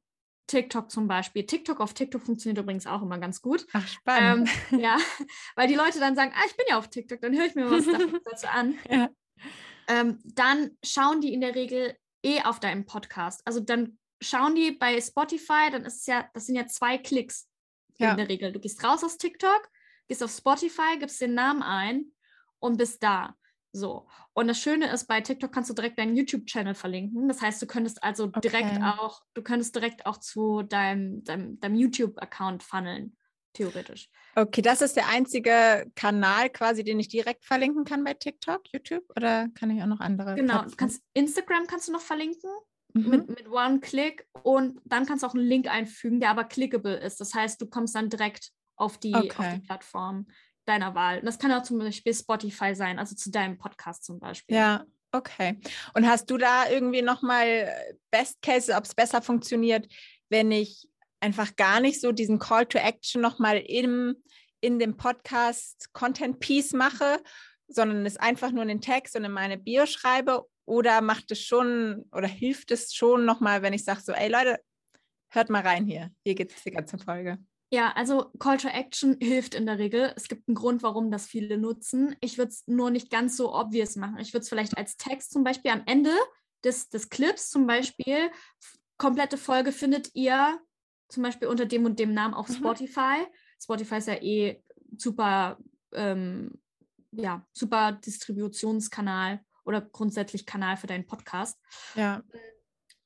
TikTok zum Beispiel. TikTok auf TikTok funktioniert übrigens auch immer ganz gut. Ach, spannend. Ähm, *laughs* ja, weil die Leute dann sagen, ah, ich bin ja auf TikTok, dann höre ich mir was *laughs* dazu an. Ja. Ähm, dann schauen die in der Regel eh auf deinem Podcast. Also dann schauen die bei Spotify, dann ist es ja, das sind ja zwei Klicks ja. in der Regel. Du gehst raus aus TikTok, gehst auf Spotify, gibst den Namen ein und bist da. So. Und das Schöne ist, bei TikTok kannst du direkt deinen YouTube-Channel verlinken. Das heißt, du könntest also okay. direkt auch, du könntest direkt auch zu deinem, deinem, deinem YouTube-Account funneln, theoretisch. Okay, das ist der einzige Kanal quasi, den ich direkt verlinken kann bei TikTok, YouTube? Oder kann ich auch noch andere? Genau, kannst Instagram kannst du noch verlinken. Mhm. Mit, mit One-Click und dann kannst du auch einen Link einfügen, der aber clickable ist. Das heißt, du kommst dann direkt auf die, okay. auf die Plattform deiner Wahl. Und das kann auch zum Beispiel Spotify sein, also zu deinem Podcast zum Beispiel. Ja, okay. Und hast du da irgendwie nochmal äh, Best Case, ob es besser funktioniert, wenn ich einfach gar nicht so diesen Call to Action nochmal im, in dem Podcast Content Piece mache, sondern es einfach nur in den Text und in meine Bio schreibe? Oder macht es schon oder hilft es schon nochmal, wenn ich sage so, ey Leute, hört mal rein hier. Hier geht es die ganze Folge. Ja, also Call to Action hilft in der Regel. Es gibt einen Grund, warum das viele nutzen. Ich würde es nur nicht ganz so obvious machen. Ich würde es vielleicht als Text zum Beispiel am Ende des, des Clips zum Beispiel, komplette Folge findet ihr zum Beispiel unter dem und dem Namen auf mhm. Spotify. Spotify ist ja eh super, ähm, ja, super Distributionskanal oder grundsätzlich Kanal für deinen Podcast. Ja.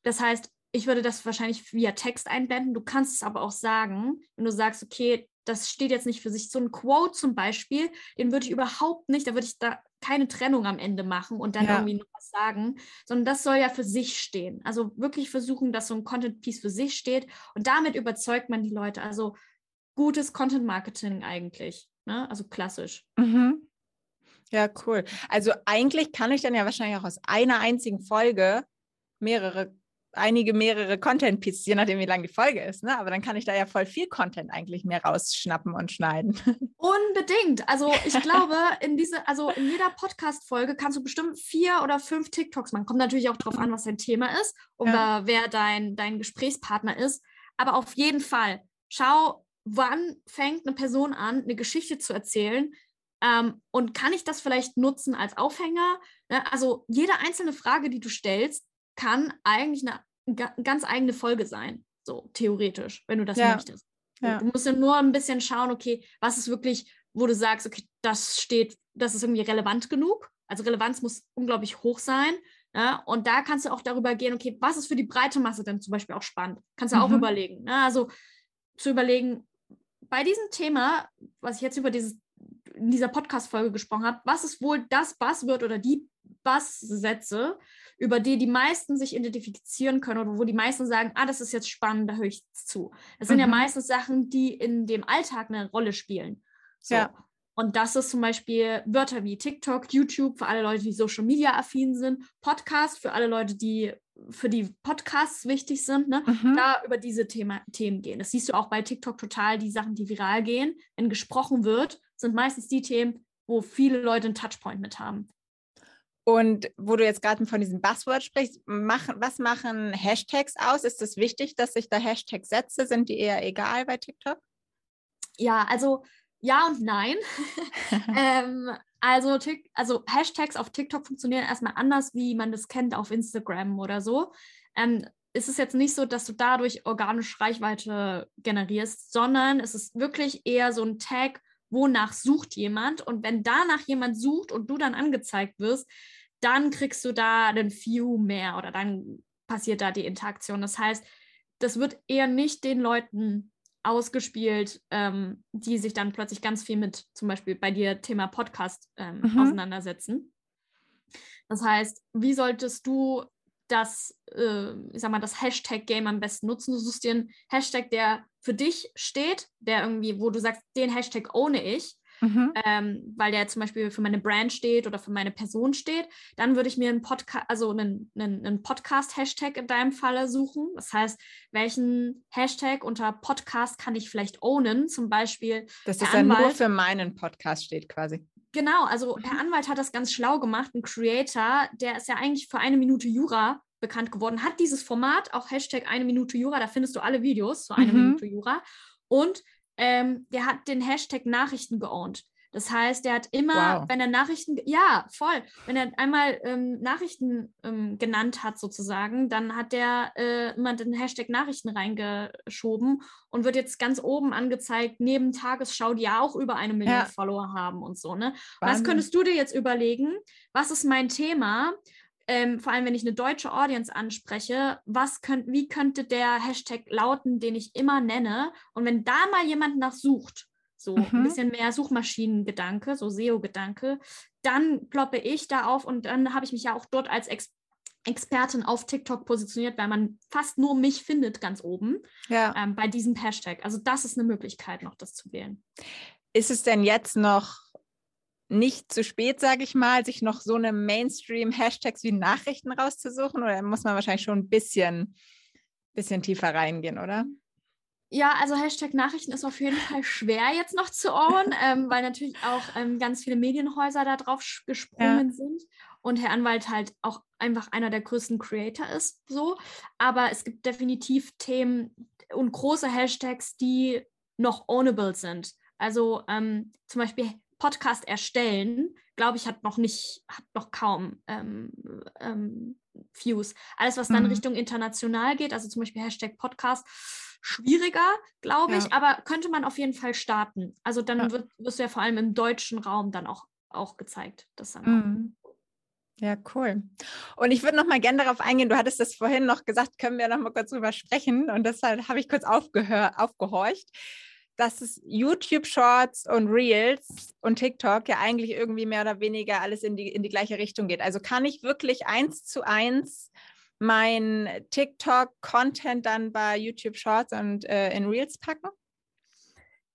Das heißt, ich würde das wahrscheinlich via Text einblenden. Du kannst es aber auch sagen, wenn du sagst, okay, das steht jetzt nicht für sich. So ein Quote zum Beispiel, den würde ich überhaupt nicht, da würde ich da keine Trennung am Ende machen und dann ja. irgendwie noch was sagen, sondern das soll ja für sich stehen. Also wirklich versuchen, dass so ein Content-Piece für sich steht und damit überzeugt man die Leute. Also gutes Content-Marketing eigentlich, ne? also klassisch. Mhm. Ja, cool. Also eigentlich kann ich dann ja wahrscheinlich auch aus einer einzigen Folge mehrere einige mehrere Content Pieces, je nachdem, wie lang die Folge ist. Ne? Aber dann kann ich da ja voll viel Content eigentlich mehr rausschnappen und schneiden. *laughs* Unbedingt. Also ich *laughs* glaube, in diese, also in jeder Podcast-Folge kannst du bestimmt vier oder fünf TikToks machen. Kommt natürlich auch darauf an, was dein Thema ist oder ja. wer dein, dein Gesprächspartner ist. Aber auf jeden Fall, schau, wann fängt eine Person an, eine Geschichte zu erzählen. Ähm, und kann ich das vielleicht nutzen als Aufhänger? Ne? Also jede einzelne Frage, die du stellst, kann eigentlich eine ganz eigene Folge sein, so theoretisch, wenn du das ja. möchtest. Ja. Du musst ja nur ein bisschen schauen, okay, was ist wirklich, wo du sagst, okay, das steht, das ist irgendwie relevant genug. Also Relevanz muss unglaublich hoch sein. Ne? Und da kannst du auch darüber gehen, okay, was ist für die breite Masse denn zum Beispiel auch spannend? Kannst du mhm. auch überlegen. Ne? Also zu überlegen, bei diesem Thema, was ich jetzt über dieses, in dieser Podcast-Folge gesprochen habe, was ist wohl das Buzzword oder die Basssätze, über die die meisten sich identifizieren können oder wo die meisten sagen, ah, das ist jetzt spannend, da höre ich zu. Das sind mhm. ja meistens Sachen, die in dem Alltag eine Rolle spielen. So. Ja. Und das ist zum Beispiel Wörter wie TikTok, YouTube für alle Leute, die Social Media affin sind, Podcast für alle Leute, die für die Podcasts wichtig sind, ne? Mhm. da über diese Thema, Themen gehen. Das siehst du auch bei TikTok total, die Sachen, die viral gehen. Wenn gesprochen wird, sind meistens die Themen, wo viele Leute einen Touchpoint mit haben. Und wo du jetzt gerade von diesem Buzzword sprichst, mach, was machen Hashtags aus? Ist es wichtig, dass ich da Hashtags setze? Sind die eher egal bei TikTok? Ja, also ja und nein. *laughs* ähm, also, also Hashtags auf TikTok funktionieren erstmal anders, wie man das kennt auf Instagram oder so. Ähm, ist es jetzt nicht so, dass du dadurch organisch Reichweite generierst, sondern es ist wirklich eher so ein Tag, wonach sucht jemand. Und wenn danach jemand sucht und du dann angezeigt wirst, dann kriegst du da einen View mehr oder dann passiert da die Interaktion. Das heißt, das wird eher nicht den Leuten ausgespielt, ähm, die sich dann plötzlich ganz viel mit zum Beispiel bei dir Thema Podcast ähm, mhm. auseinandersetzen. Das heißt, wie solltest du das, äh, ich sag mal, das Hashtag-Game am besten nutzen? Du suchst dir einen Hashtag, der für dich steht, der irgendwie, wo du sagst, den Hashtag ohne ich, mhm. ähm, weil der zum Beispiel für meine Brand steht oder für meine Person steht, dann würde ich mir einen Podcast, also einen, einen, einen Podcast-Hashtag in deinem Falle suchen. Das heißt, welchen Hashtag unter Podcast kann ich vielleicht ownen? Zum Beispiel. Dass das dann nur für meinen Podcast steht quasi. Genau, also mhm. Herr Anwalt hat das ganz schlau gemacht, ein Creator, der ist ja eigentlich für eine Minute Jura bekannt geworden, hat dieses Format, auch Hashtag eine Minute Jura, da findest du alle Videos zu eine Mhm. Minute Jura. Und ähm, der hat den Hashtag Nachrichten geowned. Das heißt, der hat immer, Wow. wenn er Nachrichten, ja, voll, wenn er einmal ähm, Nachrichten ähm, genannt hat sozusagen, dann hat der äh, immer den Hashtag Nachrichten reingeschoben und wird jetzt ganz oben angezeigt, neben Tagesschau, die ja auch über eine Million Ja. Follower haben und so, ne? Was Wahnsinn. könntest du dir jetzt überlegen? Was ist mein Thema? Ähm, vor allem, wenn ich eine deutsche Audience anspreche, was könnt, wie könnte der Hashtag lauten, den ich immer nenne? Und wenn da mal jemand nach sucht, so ein Mhm. bisschen mehr Suchmaschinengedanke, so SEO-Gedanke, dann ploppe ich da auf und dann habe ich mich ja auch dort als Ex Expertin auf TikTok positioniert, weil man fast nur mich findet ganz oben Ja. ähm, bei diesem Hashtag. Also das ist eine Möglichkeit, noch das zu wählen. Ist es denn jetzt noch nicht zu spät, sage ich mal, sich noch so eine Mainstream-Hashtags wie Nachrichten rauszusuchen? Oder muss man wahrscheinlich schon ein bisschen, bisschen tiefer reingehen, oder? Ja, also Hashtag Nachrichten ist auf jeden Fall schwer jetzt noch zu own, *laughs* ähm, weil natürlich auch ähm, ganz viele Medienhäuser da drauf gesprungen sind und Herr Anwalt halt auch einfach einer der größten Creator ist, so. Aber es gibt definitiv Themen und große Hashtags, die noch ownable sind. Also ähm, zum Beispiel Podcast erstellen, glaube ich, hat noch nicht, hat noch kaum ähm, ähm, Views. Alles, was dann Mhm. Richtung international geht, also zum Beispiel Hashtag Podcast, schwieriger, glaube ich, Ja. aber könnte man auf jeden Fall starten. Also dann Ja. wird, wirst du ja vor allem im deutschen Raum dann auch, auch gezeigt. Das dann. Mhm. Ja, cool. Und ich würde noch mal gerne darauf eingehen, du hattest das vorhin noch gesagt, können wir noch mal kurz drüber sprechen und deshalb habe ich kurz aufgehör, aufgehorcht, dass es YouTube Shorts und Reels und TikTok ja eigentlich irgendwie mehr oder weniger alles in die, in die gleiche Richtung geht. Also kann ich wirklich eins zu eins mein TikTok-Content dann bei YouTube Shorts und äh, in Reels packen?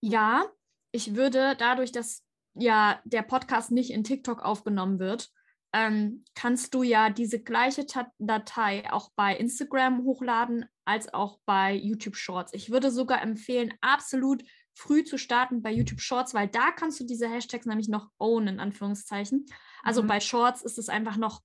Ja, ich würde dadurch, dass ja der Podcast nicht in TikTok aufgenommen wird, ähm, kannst du ja diese gleiche Datei auch bei Instagram hochladen als auch bei YouTube Shorts. Ich würde sogar empfehlen, absolut früh zu starten bei YouTube Shorts, weil da kannst du diese Hashtags nämlich noch ownen, in Anführungszeichen. Also Mhm. bei Shorts ist es einfach noch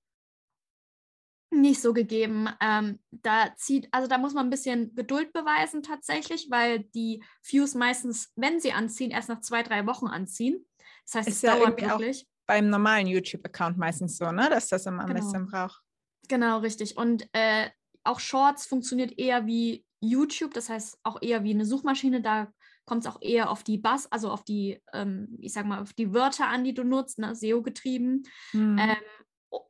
nicht so gegeben. Ähm, da zieht, also da muss man ein bisschen Geduld beweisen tatsächlich, weil die Views meistens, wenn sie anziehen, erst nach zwei, drei Wochen anziehen. Das heißt, Ist es ja dauert wirklich. Beim normalen YouTube-Account meistens so, ne? dass das immer ein Genau. bisschen braucht. Genau, richtig. Und äh, auch Shorts funktioniert eher wie YouTube, das heißt auch eher wie eine Suchmaschine. Da kommt es auch eher auf die Bass, also auf die, ähm, ich sag mal, auf die Wörter an, die du nutzt, ne? SEO getrieben. Mhm. Ähm,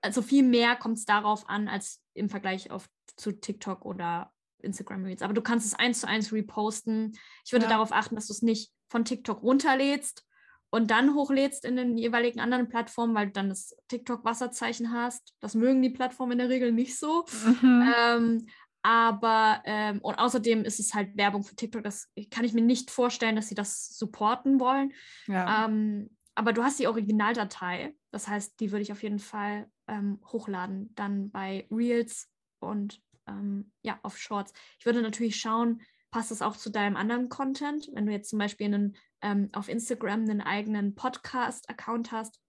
also viel mehr kommt es darauf an, als im Vergleich auf, zu TikTok oder Instagram Reels. Aber du kannst es eins zu eins reposten. Ich würde Ja. darauf achten, dass du es nicht von TikTok runterlädst und dann hochlädst in den jeweiligen anderen Plattformen, weil du dann das TikTok-Wasserzeichen hast. Das mögen die Plattformen in der Regel nicht so. Mhm. Ähm, aber ähm, und außerdem ist es halt Werbung für TikTok. Das kann ich mir nicht vorstellen, dass sie das supporten wollen. ja. Ähm, aber du hast die Originaldatei. Das heißt, die würde ich auf jeden Fall ähm, hochladen, dann bei Reels und ähm, ja, auf Shorts. Ich würde natürlich schauen, passt das auch zu deinem anderen Content? Wenn du jetzt zum Beispiel einen, ähm, auf Instagram einen eigenen Podcast-Account hast,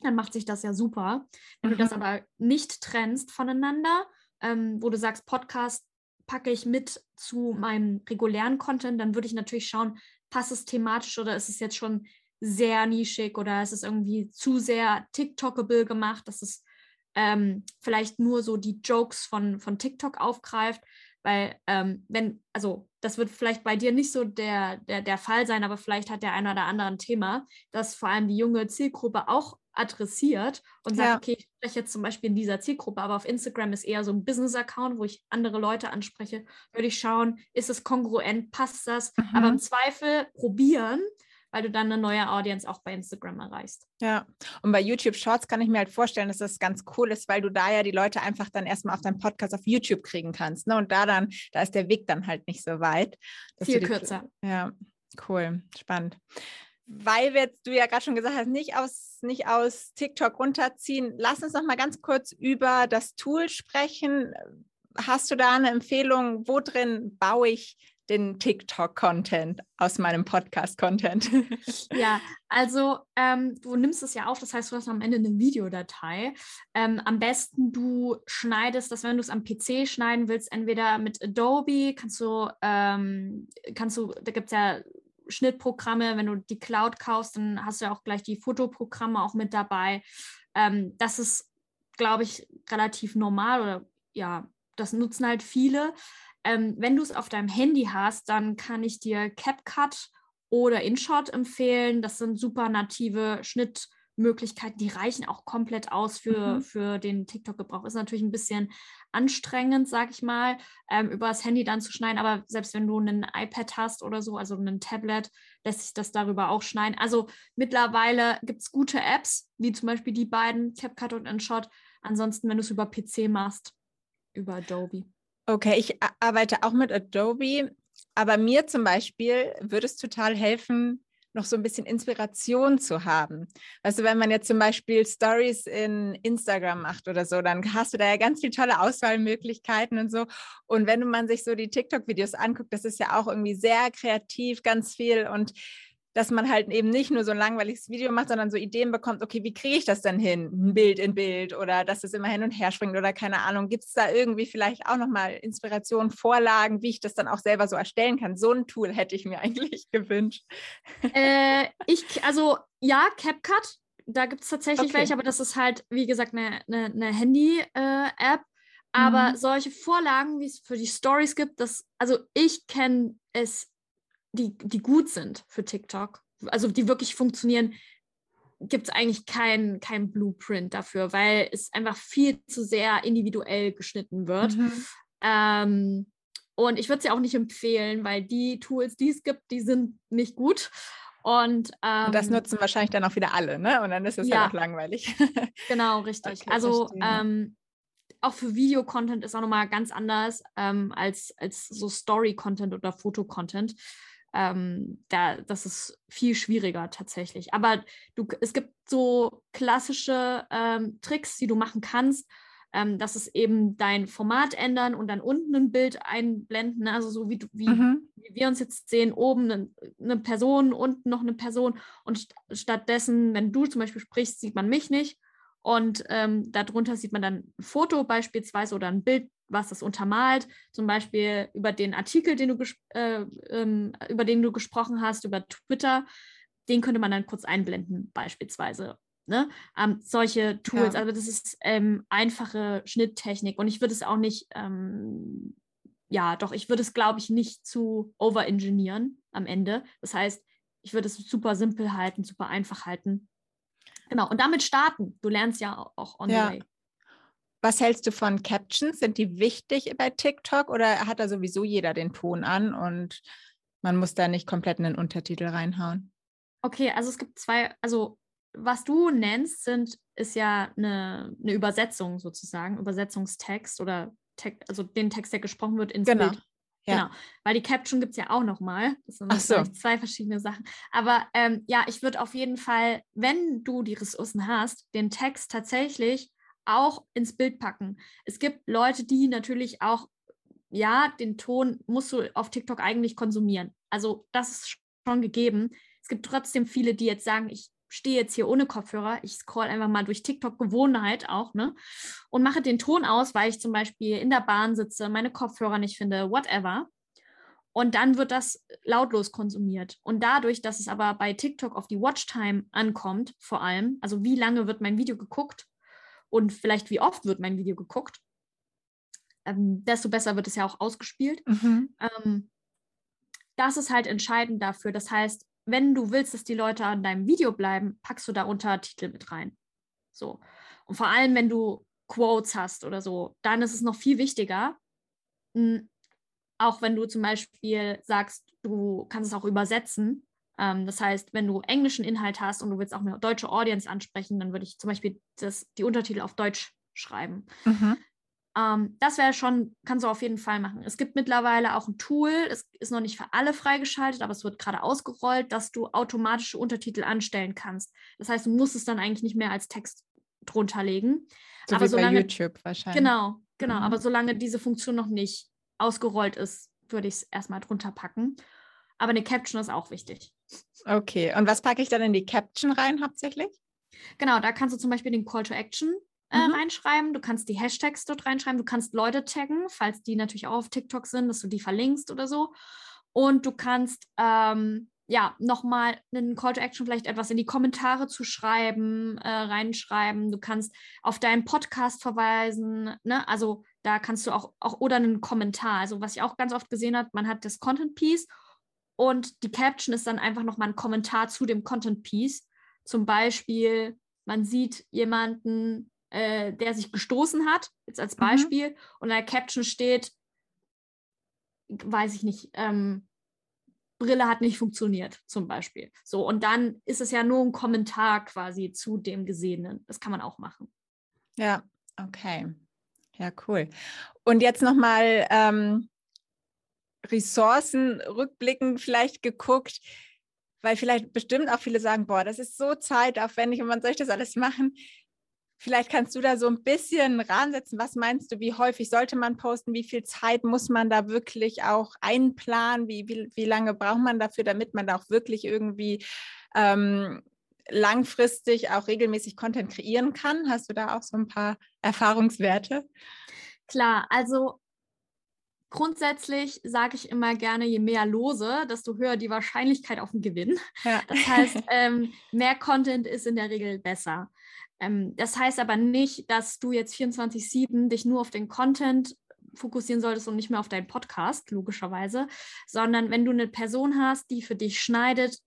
dann macht sich das ja super. Wenn du das Mhm. aber nicht trennst voneinander, ähm, wo du sagst, Podcast packe ich mit zu meinem regulären Content, dann würde ich natürlich schauen, passt es thematisch oder ist es jetzt schon sehr nischig oder ist es irgendwie zu sehr TikTokable gemacht, dass es ähm, vielleicht nur so die Jokes von, von TikTok aufgreift, weil ähm, wenn, also das wird vielleicht bei dir nicht so der, der, der Fall sein, aber vielleicht hat der eine oder andere ein Thema, das vor allem die junge Zielgruppe auch adressiert und sagt, Ja. okay, ich spreche jetzt zum Beispiel in dieser Zielgruppe, aber auf Instagram ist eher so ein Business-Account, wo ich andere Leute anspreche, würde ich schauen, ist es kongruent, passt das, aber im Mhm. Zweifel probieren, weil du dann eine neue Audience auch bei Instagram erreichst. Ja, und bei YouTube Shorts kann ich mir halt vorstellen, dass das ganz cool ist, weil du da ja die Leute einfach dann erstmal auf deinen Podcast auf YouTube kriegen kannst. Ne? Und da dann, da ist der Weg dann halt nicht so weit. Viel kürzer. Ja, cool, spannend. Weil wir jetzt, du ja gerade schon gesagt hast, nicht aus, nicht aus TikTok runterziehen, lass uns noch mal ganz kurz über das Tool sprechen. Hast du da eine Empfehlung, wo drin baue ich den TikTok-Content aus meinem Podcast-Content? *laughs* ja, also ähm, du nimmst es ja auf, das heißt, du hast am Ende eine Videodatei. Ähm, am besten du schneidest das, wenn du es am PC schneiden willst, entweder mit Adobe, kannst du, ähm, kannst du, da gibt es ja Schnittprogramme, wenn du die Cloud kaufst, dann hast du ja auch gleich die Fotoprogramme auch mit dabei. Ähm, das ist, glaube ich, relativ normal oder ja, das nutzen halt viele. Ähm, wenn du es auf deinem Handy hast, dann kann ich dir CapCut oder InShot empfehlen. Das sind super native Schnittmöglichkeiten, die reichen auch komplett aus für, mhm. für den TikTok-Gebrauch. Ist natürlich ein bisschen anstrengend, sag ich mal, ähm, über das Handy dann zu schneiden, aber selbst wenn du ein iPad hast oder so, also ein Tablet, lässt sich das darüber auch schneiden. Also mittlerweile gibt es gute Apps, wie zum Beispiel die beiden, CapCut und InShot. Ansonsten, wenn du es über PC machst, über Adobe. Okay, ich arbeite auch mit Adobe, aber mir zum Beispiel würde es total helfen, noch so ein bisschen Inspiration zu haben. Du, wenn man jetzt zum Beispiel Stories in Instagram macht oder so, dann hast du da ja ganz viele tolle Auswahlmöglichkeiten und so. Und wenn man sich so die TikTok-Videos anguckt, das ist ja auch irgendwie sehr kreativ, ganz viel. Und dass man halt eben nicht nur so ein langweiliges Video macht, sondern so Ideen bekommt, okay, wie kriege ich das denn hin? Ein Bild in Bild oder dass es immer hin und her springt oder keine Ahnung. Gibt es da irgendwie vielleicht auch nochmal Inspirationen, Vorlagen, wie ich das dann auch selber so erstellen kann? So ein Tool hätte ich mir *laughs* eigentlich gewünscht. Äh, ich, also ja, CapCut, da gibt es tatsächlich okay. welche, aber das ist halt, wie gesagt, eine, eine, eine Handy-App. Äh, aber mhm. solche Vorlagen, wie es für die Stories gibt, das, also ich kenne es die, die gut sind für TikTok, also die wirklich funktionieren, gibt es eigentlich kein, kein Blueprint dafür, weil es einfach viel zu sehr individuell geschnitten wird. Mhm. Ähm, und ich würde es ja auch nicht empfehlen, weil die Tools, die es gibt, die sind nicht gut. Und, ähm, und, das nutzen wahrscheinlich dann auch wieder alle, ne? Und dann ist es ja halt auch langweilig. *laughs* genau, richtig. Okay, also ähm, auch für Video-Content ist auch nochmal ganz anders ähm, als, als so Story-Content oder Foto-Content ähm, da, das ist viel schwieriger tatsächlich. Aber du, es gibt so klassische ähm, Tricks, die du machen kannst. Ähm, das ist eben dein Format ändern und dann unten ein Bild einblenden. Ne? Also so wie, du, wie, mhm. wie wir uns jetzt sehen, oben eine, eine, Person, unten noch eine Person. Und st stattdessen, wenn du zum Beispiel sprichst, sieht man mich nicht. Und ähm, darunter sieht man dann ein Foto beispielsweise oder ein Bild was das untermalt, zum Beispiel über den Artikel, den du äh, ähm, über den du gesprochen hast, über Twitter, den könnte man dann kurz einblenden, beispielsweise. Ne? Ähm, solche Tools, ja. also das ist ähm, einfache Schnitttechnik und ich würde es auch nicht, ähm, ja, doch, ich würde es, glaube ich, nicht zu overengineeren am Ende. Das heißt, ich würde es super simpel halten, super einfach halten. Genau, und damit starten. Du lernst ja auch on ja. the way. Was hältst du von Captions? Sind die wichtig bei TikTok oder hat da sowieso jeder den Ton an und man muss da nicht komplett einen Untertitel reinhauen? Okay, also es gibt zwei, also was du nennst, sind, ist ja eine, eine Übersetzung sozusagen, Übersetzungstext oder Te also den Text, der gesprochen wird ins genau. Bild. Ja. Genau, weil die Caption gibt es ja auch nochmal. Das sind so. zwei verschiedene Sachen. Aber ähm, ja, ich würde auf jeden Fall, wenn du die Ressourcen hast, den Text tatsächlich auch ins Bild packen. Es gibt Leute, die natürlich auch, ja, den Ton musst du auf TikTok eigentlich konsumieren. Also das ist schon gegeben. Es gibt trotzdem viele, die jetzt sagen, ich stehe jetzt hier ohne Kopfhörer, ich scroll einfach mal durch TikTok Gewohnheit auch, ne? Und mache den Ton aus, weil ich zum Beispiel in der Bahn sitze, meine Kopfhörer nicht finde, whatever. Und dann wird das lautlos konsumiert. Und dadurch, dass es aber bei TikTok auf die Watchtime ankommt, vor allem, also wie lange wird mein Video geguckt, und vielleicht wie oft wird mein Video geguckt, ähm, desto besser wird es ja auch ausgespielt. Mhm. Ähm, das ist halt entscheidend dafür. Das heißt, wenn du willst, dass die Leute an deinem Video bleiben, packst du da Untertitel mit rein. So. Und vor allem, wenn du Quotes hast oder so, dann ist es noch viel wichtiger, mh, auch wenn du zum Beispiel sagst, du kannst es auch übersetzen, ähm, das heißt, wenn du englischen Inhalt hast und du willst auch eine deutsche Audience ansprechen, dann würde ich zum Beispiel das, die Untertitel auf Deutsch schreiben. Mhm. Ähm, das wäre schon, kannst du auf jeden Fall machen. Es gibt mittlerweile auch ein Tool, es ist noch nicht für alle freigeschaltet, aber es wird gerade ausgerollt, dass du automatische Untertitel anstellen kannst. Das heißt, du musst es dann eigentlich nicht mehr als Text drunter legen. So aber solange, YouTube wahrscheinlich. Genau, genau. Mhm. Aber solange diese Funktion noch nicht ausgerollt ist, würde ich es erstmal drunter packen. Aber eine Caption ist auch wichtig. Okay, und was packe ich dann in die Caption rein hauptsächlich? Genau, da kannst du zum Beispiel den Call to Action äh, mhm. reinschreiben. Du kannst die Hashtags dort reinschreiben. Du kannst Leute taggen, falls die natürlich auch auf TikTok sind, dass du die verlinkst oder so. Und du kannst ähm, ja nochmal einen Call to Action vielleicht etwas in die Kommentare zu schreiben, äh, reinschreiben. Du kannst auf deinen Podcast verweisen. Ne? Also da kannst du auch, auch oder einen Kommentar. Also was ich auch ganz oft gesehen habe, man hat das Content Piece und die Caption ist dann einfach nochmal ein Kommentar zu dem Content Piece. Zum Beispiel, man sieht jemanden, äh, der sich gestoßen hat, jetzt als mhm. Beispiel, mhm. und in der Caption steht, weiß ich nicht, ähm, Brille hat nicht funktioniert, zum Beispiel. So, und dann ist es ja nur ein Kommentar quasi zu dem Gesehenen. Das kann man auch machen. Ja, okay. Ja, cool. Und jetzt nochmal ähm, Ressourcen rückblickend vielleicht geguckt, weil vielleicht bestimmt auch viele sagen, boah, das ist so zeitaufwendig und man soll das alles machen. Vielleicht kannst du da so ein bisschen ransetzen. Was meinst du, wie häufig sollte man posten? Wie viel Zeit muss man da wirklich auch einplanen? Wie, wie, wie lange braucht man dafür, damit man da auch wirklich irgendwie ähm, langfristig auch regelmäßig Content kreieren kann? Hast du da auch so ein paar Erfahrungswerte? Klar, also grundsätzlich sage ich immer gerne, je mehr Lose, desto höher die Wahrscheinlichkeit auf den Gewinn. Ja. Das heißt, *laughs* ähm, mehr Content ist in der Regel besser. Ähm, das heißt aber nicht, dass du jetzt 24-7 dich nur auf den Content fokussieren solltest und nicht mehr auf deinen Podcast, logischerweise, sondern wenn du eine Person hast, die für dich schneidet,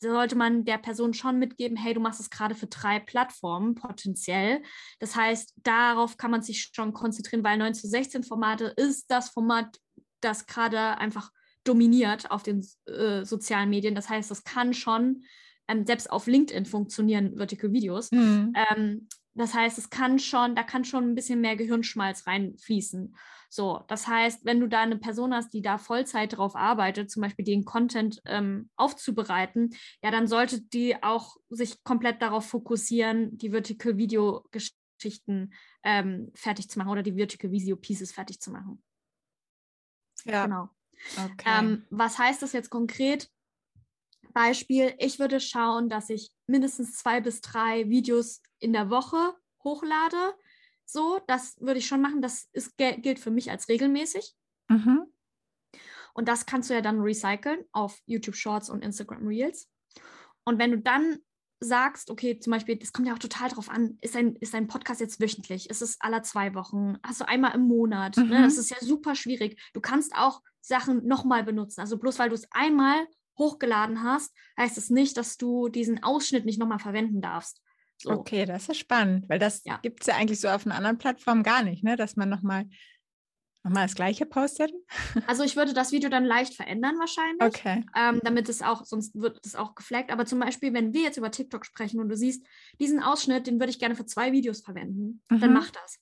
sollte man der Person schon mitgeben, hey, du machst es gerade für drei Plattformen potenziell. Das heißt, darauf kann man sich schon konzentrieren, weil 9 zu 16 Formate ist das Format, das gerade einfach dominiert auf den äh, sozialen Medien. Das heißt, das kann schon ähm, selbst auf LinkedIn funktionieren Vertical Videos. Mhm. Ähm, das heißt, es kann schon, da kann schon ein bisschen mehr Gehirnschmalz reinfließen. So, das heißt, wenn du da eine Person hast, die da Vollzeit drauf arbeitet, zum Beispiel den Content ähm, aufzubereiten, ja, dann sollte die auch sich komplett darauf fokussieren, die Vertical Video Geschichten ähm, fertig zu machen oder die Vertical Video Pieces fertig zu machen. Ja. Genau. Okay. Ähm, was heißt das jetzt konkret? Beispiel, ich würde schauen, dass ich mindestens zwei bis drei Videos in der Woche hochlade. So, das würde ich schon machen. Das ist, gilt für mich als regelmäßig. Mhm. Und das kannst du ja dann recyceln auf YouTube Shorts und Instagram Reels. Und wenn du dann sagst, okay, zum Beispiel, das kommt ja auch total drauf an, ist ein, ist ein Podcast jetzt wöchentlich? Ist es aller zwei Wochen? Hast du einmal im Monat? Ne? Mhm. Ne? Das ist ja super schwierig. Du kannst auch Sachen nochmal benutzen. Also bloß weil du es einmal hochgeladen hast, heißt es nicht, dass du diesen Ausschnitt nicht nochmal verwenden darfst. So. Okay, das ist spannend, weil das ja. gibt es ja eigentlich so auf einer anderen Plattform gar nicht, ne? dass man nochmal noch mal das gleiche postet. *laughs* Also ich würde das Video dann leicht verändern wahrscheinlich, okay. ähm, damit es auch, sonst wird es auch geflaggt. Aber zum Beispiel, wenn wir jetzt über TikTok sprechen und du siehst, diesen Ausschnitt, den würde ich gerne für zwei Videos verwenden, mhm. dann mach das.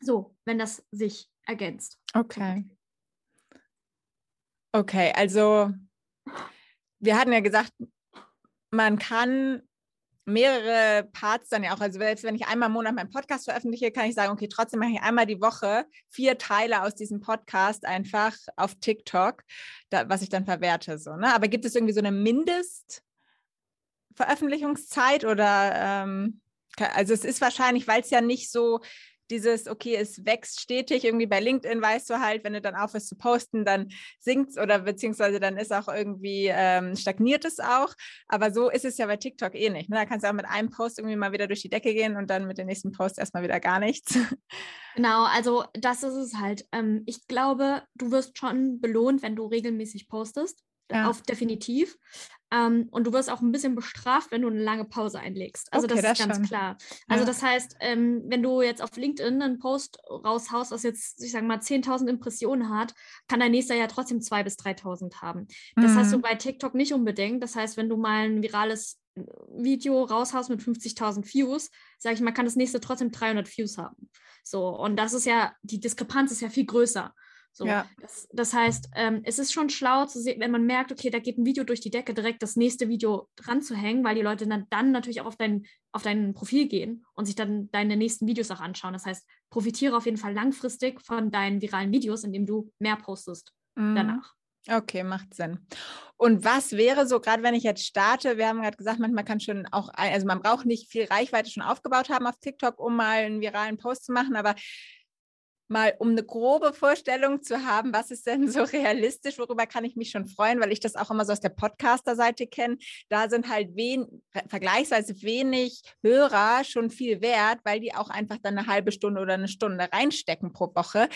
So, wenn das sich ergänzt. Okay. Okay, also wir hatten ja gesagt, man kann mehrere Parts dann ja auch, also selbst wenn ich einmal im Monat meinen Podcast veröffentliche, kann ich sagen, okay, trotzdem mache ich einmal die Woche vier Teile aus diesem Podcast einfach auf TikTok, da, was ich dann verwerte. So, ne? Aber gibt es irgendwie so eine Mindestveröffentlichungszeit oder ähm, also es ist wahrscheinlich, weil es ja nicht so dieses, okay, es wächst stetig. Irgendwie bei LinkedIn weißt du halt, wenn du dann aufhörst zu posten, dann sinkt es oder beziehungsweise dann ist auch irgendwie, ähm, stagniert es auch. Aber so ist es ja bei TikTok eh nicht. Ne? Da kannst du auch mit einem Post irgendwie mal wieder durch die Decke gehen und dann mit dem nächsten Post erstmal wieder gar nichts. *laughs* Genau, also das ist es halt. Ähm, ich glaube, du wirst schon belohnt, wenn du regelmäßig postest. Ja. Auf definitiv. Ähm, und du wirst auch ein bisschen bestraft, wenn du eine lange Pause einlegst. Also okay, das ist das ganz schon. klar. Also ja. das heißt, ähm, wenn du jetzt auf LinkedIn einen Post raushaust, was jetzt, ich sage mal, 10.000 Impressionen hat, kann dein nächster ja trotzdem 2.000 bis 3.000 haben. Das mhm. hast du bei TikTok nicht unbedingt. Das heißt, wenn du mal ein virales Video raushaust mit 50.000 Views, sage ich mal, kann das nächste trotzdem 300 Views haben. So, und das ist ja, die Diskrepanz ist ja viel größer. So, ja. das, das, heißt, ähm, es ist schon schlau zu sehen, wenn man merkt, okay, da geht ein Video durch die Decke, direkt das nächste Video dran zu hängen, weil die Leute dann, dann natürlich auch auf dein, auf dein Profil gehen und sich dann deine nächsten Videos auch anschauen. Das heißt, profitiere auf jeden Fall langfristig von deinen viralen Videos, indem du mehr postest. mhm. danach. Okay, macht Sinn. Und was wäre so, gerade wenn ich jetzt starte, wir haben gerade gesagt, manchmal kann schon auch, also man braucht nicht viel Reichweite schon aufgebaut haben auf TikTok, um mal einen viralen Post zu machen, aber mal um eine grobe Vorstellung zu haben, was ist denn so *laughs* realistisch, worüber kann ich mich schon freuen, weil ich das auch immer so aus der Podcaster-Seite kenne. Da sind halt wen, vergleichsweise wenig Hörer schon viel wert, weil die auch einfach dann eine halbe Stunde oder eine Stunde reinstecken pro Woche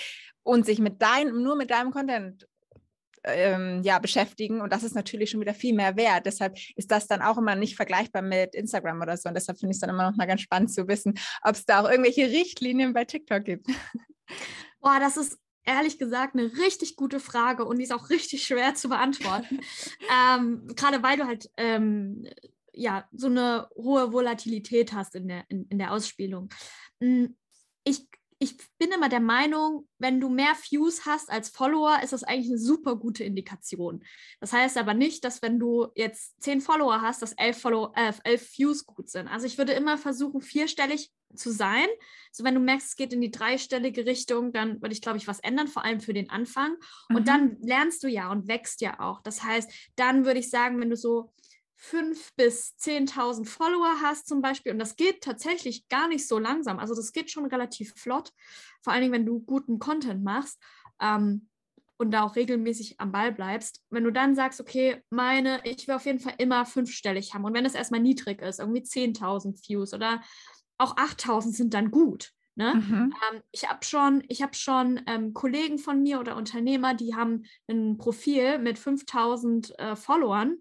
und sich mit deinem, nur mit deinem Content ähm, ja, beschäftigen. Und das ist natürlich schon wieder viel mehr wert. Deshalb ist das dann auch immer nicht vergleichbar mit Instagram oder so. Und deshalb finde ich es dann immer noch mal ganz spannend zu wissen, ob es da auch irgendwelche Richtlinien bei TikTok gibt. *laughs* Boah, das ist ehrlich gesagt eine richtig gute Frage und die ist auch richtig schwer zu beantworten. *laughs* ähm, Gerade weil du halt ähm, ja so eine hohe Volatilität hast in der, in, in der Ausspielung. Hm, ich bin immer der Meinung, wenn du mehr Views hast als Follower, ist das eigentlich eine super gute Indikation. Das heißt aber nicht, dass wenn du jetzt zehn Follower hast, dass elf, Follow äh, elf Views gut sind. Also ich würde immer versuchen, vierstellig zu sein. So wenn du merkst, es geht in die dreistellige Richtung, dann würde ich, glaube ich, was ändern, vor allem für den Anfang. Und mhm. dann lernst du ja und wächst ja auch. Das heißt, dann würde ich sagen, wenn du so 5.000 bis 10.000 Follower hast zum Beispiel, und das geht tatsächlich gar nicht so langsam, also das geht schon relativ flott, vor allen Dingen, wenn du guten Content machst ähm, und da auch regelmäßig am Ball bleibst, wenn du dann sagst, okay, meine, ich will auf jeden Fall immer fünfstellig haben und wenn es erstmal niedrig ist, irgendwie 10.000 Views oder auch 8.000 sind dann gut. Ne? Mhm. Ähm, ich habe schon, ich hab schon ähm, Kollegen von mir oder Unternehmer, die haben ein Profil mit 5000 äh, Followern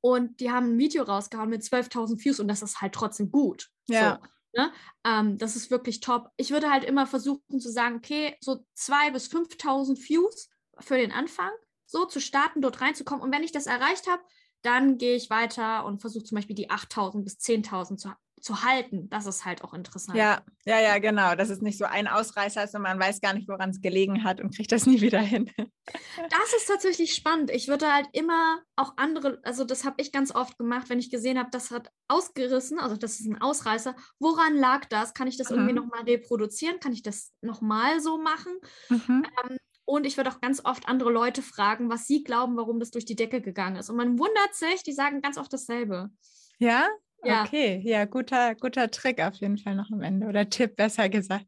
und die haben ein Video rausgehauen mit 12.000 Views und das ist halt trotzdem gut. Ja. So, ne? ähm, das ist wirklich top. Ich würde halt immer versuchen zu sagen, okay, so 2.000 bis 5.000 Views für den Anfang, so zu starten, dort reinzukommen. Und wenn ich das erreicht habe, dann gehe ich weiter und versuche zum Beispiel die 8.000 bis 10.000 zu, zu halten. Das ist halt auch interessant. Ja, ja, ja, genau. Das ist nicht so ein Ausreißer ist und man weiß gar nicht, woran es gelegen hat und kriegt das *laughs* nie wieder hin. Das ist tatsächlich spannend. Ich würde halt immer auch andere, also das habe ich ganz oft gemacht, wenn ich gesehen habe, das hat ausgerissen, also das ist ein Ausreißer. Woran lag das? Kann ich das mhm. irgendwie nochmal reproduzieren? Kann ich das nochmal so machen? Mhm. Ähm, und ich würde auch ganz oft andere Leute fragen, was sie glauben, warum das durch die Decke gegangen ist. Und man wundert sich, die sagen ganz oft dasselbe. Ja? Ja. Okay, ja, guter, guter Trick auf jeden Fall noch am Ende oder Tipp, besser gesagt.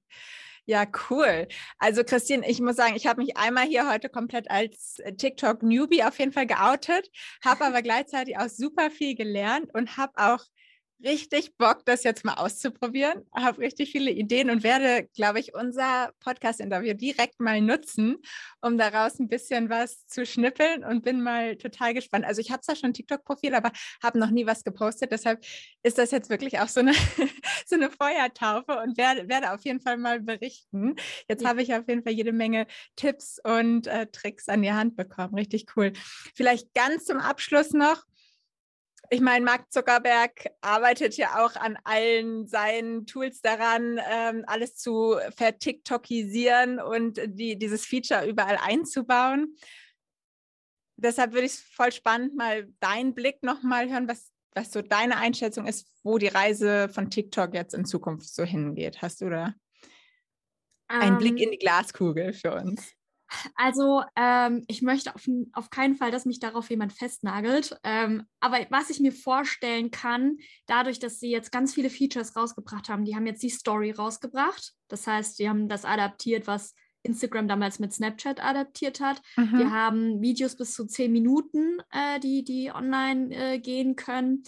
Ja, cool. Also Christine, ich muss sagen, ich habe mich einmal hier heute komplett als TikTok-Newbie auf jeden Fall geoutet, habe aber gleichzeitig auch super viel gelernt und habe auch richtig Bock, das jetzt mal auszuprobieren. Habe richtig viele Ideen und werde, glaube ich, unser Podcast-Interview direkt mal nutzen, um daraus ein bisschen was zu schnippeln und bin mal total gespannt. Also ich habe zwar schon ein TikTok-Profil, aber habe noch nie was gepostet. Deshalb ist das jetzt wirklich auch so eine, *laughs* so eine Feuertaufe und werde, werde auf jeden Fall mal berichten. Jetzt ja. habe ich auf jeden Fall jede Menge Tipps und äh, Tricks an die Hand bekommen. Richtig cool. Vielleicht ganz zum Abschluss noch ich meine, Mark Zuckerberg arbeitet ja auch an allen seinen Tools daran, ähm, alles zu vertiktokisieren und die, dieses Feature überall einzubauen. Deshalb würde ich es voll spannend mal deinen Blick nochmal hören, was, was so deine Einschätzung ist, wo die Reise von TikTok jetzt in Zukunft so hingeht. Hast du da einen Blick in die Glaskugel für uns? Also ähm, ich möchte auf, auf, keinen Fall, dass mich darauf jemand festnagelt. Ähm, aber was ich mir vorstellen kann, dadurch, dass sie jetzt ganz viele Features rausgebracht haben, die haben jetzt die Story rausgebracht. Das heißt, die haben das adaptiert, was Instagram damals mit Snapchat adaptiert hat. Mhm. Die haben Videos bis zu zehn Minuten, äh, die, die online äh, gehen können.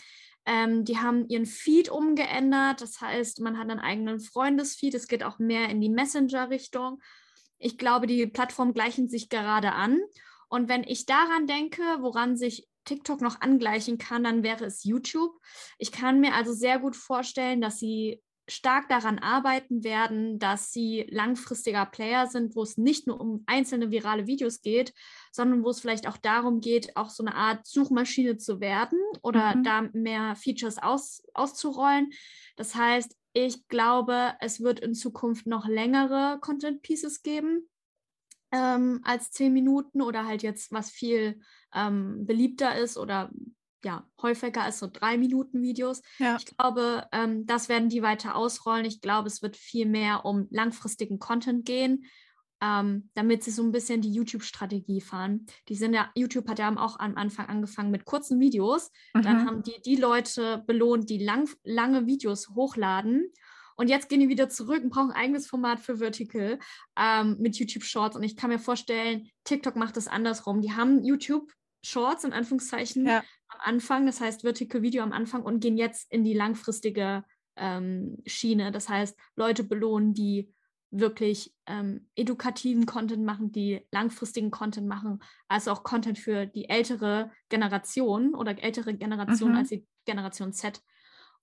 Ähm, die haben ihren Feed umgeändert. Das heißt, man hat einen eigenen Freundesfeed. Es geht auch mehr in die Messenger-Richtung. Ich glaube, die Plattformen gleichen sich gerade an. Und wenn ich daran denke, woran sich TikTok noch angleichen kann, dann wäre es YouTube. Ich kann mir also sehr gut vorstellen, dass sie stark daran arbeiten werden, dass sie langfristiger Player sind, wo es nicht nur um einzelne virale Videos geht, sondern wo es vielleicht auch darum geht, auch so eine Art Suchmaschine zu werden oder mhm. da mehr Features aus, auszurollen. Das heißt, ich glaube, es wird in Zukunft noch längere Content Pieces geben ähm, als zehn Minuten oder halt jetzt, was viel ähm, beliebter ist oder ja, häufiger als so drei Minuten Videos. Ja. Ich glaube, ähm, das werden die weiter ausrollen. Ich glaube, es wird viel mehr um langfristigen Content gehen. Ähm, damit sie so ein bisschen die YouTube-Strategie fahren. Die sind ja, YouTube hat ja auch am Anfang angefangen mit kurzen Videos. Mhm. Dann haben die die Leute belohnt, die lang, lange Videos hochladen. Und jetzt gehen die wieder zurück und brauchen ein eigenes Format für Vertical ähm, mit YouTube Shorts. Und ich kann mir vorstellen, TikTok macht das andersrum. Die haben YouTube Shorts in Anführungszeichen ja. am Anfang, das heißt Vertical Video am Anfang und gehen jetzt in die langfristige ähm, Schiene. Das heißt, Leute belohnen, die wirklich ähm, edukativen Content machen, die langfristigen Content machen, also auch Content für die ältere Generation oder ältere Generation mhm. als die Generation Z.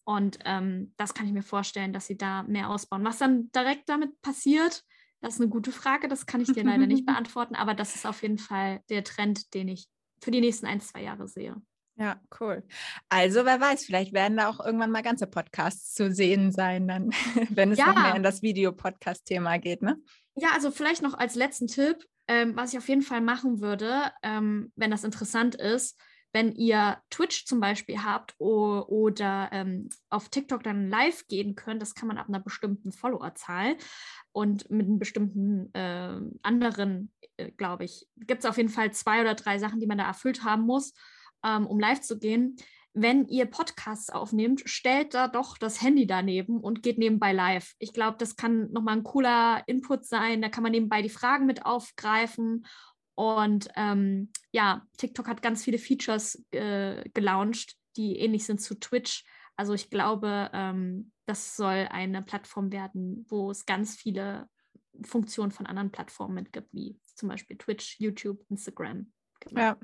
Und ähm, das kann ich mir vorstellen, dass sie da mehr ausbauen. Was dann direkt damit passiert, das ist eine gute Frage, das kann ich dir leider nicht *laughs* beantworten, aber das ist auf jeden Fall der Trend, den ich für die nächsten ein, zwei Jahre sehe. Ja, cool. Also wer weiß, vielleicht werden da auch irgendwann mal ganze Podcasts zu sehen sein, dann, *laughs* wenn es ja. noch mehr in das Video-Podcast-Thema geht, ne? Ja, also vielleicht noch als letzten Tipp, ähm, was ich auf jeden Fall machen würde, ähm, wenn das interessant ist, wenn ihr Twitch zum Beispiel habt oder ähm, auf TikTok dann live gehen könnt, das kann man ab einer bestimmten Followerzahl und mit einem bestimmten äh, anderen, äh, glaube ich, gibt es auf jeden Fall zwei oder drei Sachen, die man da erfüllt haben muss ähm, um live zu gehen, wenn ihr Podcasts aufnehmt, stellt da doch das Handy daneben und geht nebenbei live. Ich glaube, das kann nochmal ein cooler Input sein. Da kann man nebenbei die Fragen mit aufgreifen. Und ähm, ja, TikTok hat ganz viele Features äh, gelauncht, die ähnlich sind zu Twitch. Also ich glaube, ähm, das soll eine Plattform werden, wo es ganz viele Funktionen von anderen Plattformen mit gibt, wie zum Beispiel Twitch, YouTube, Instagram. Genau. Ja,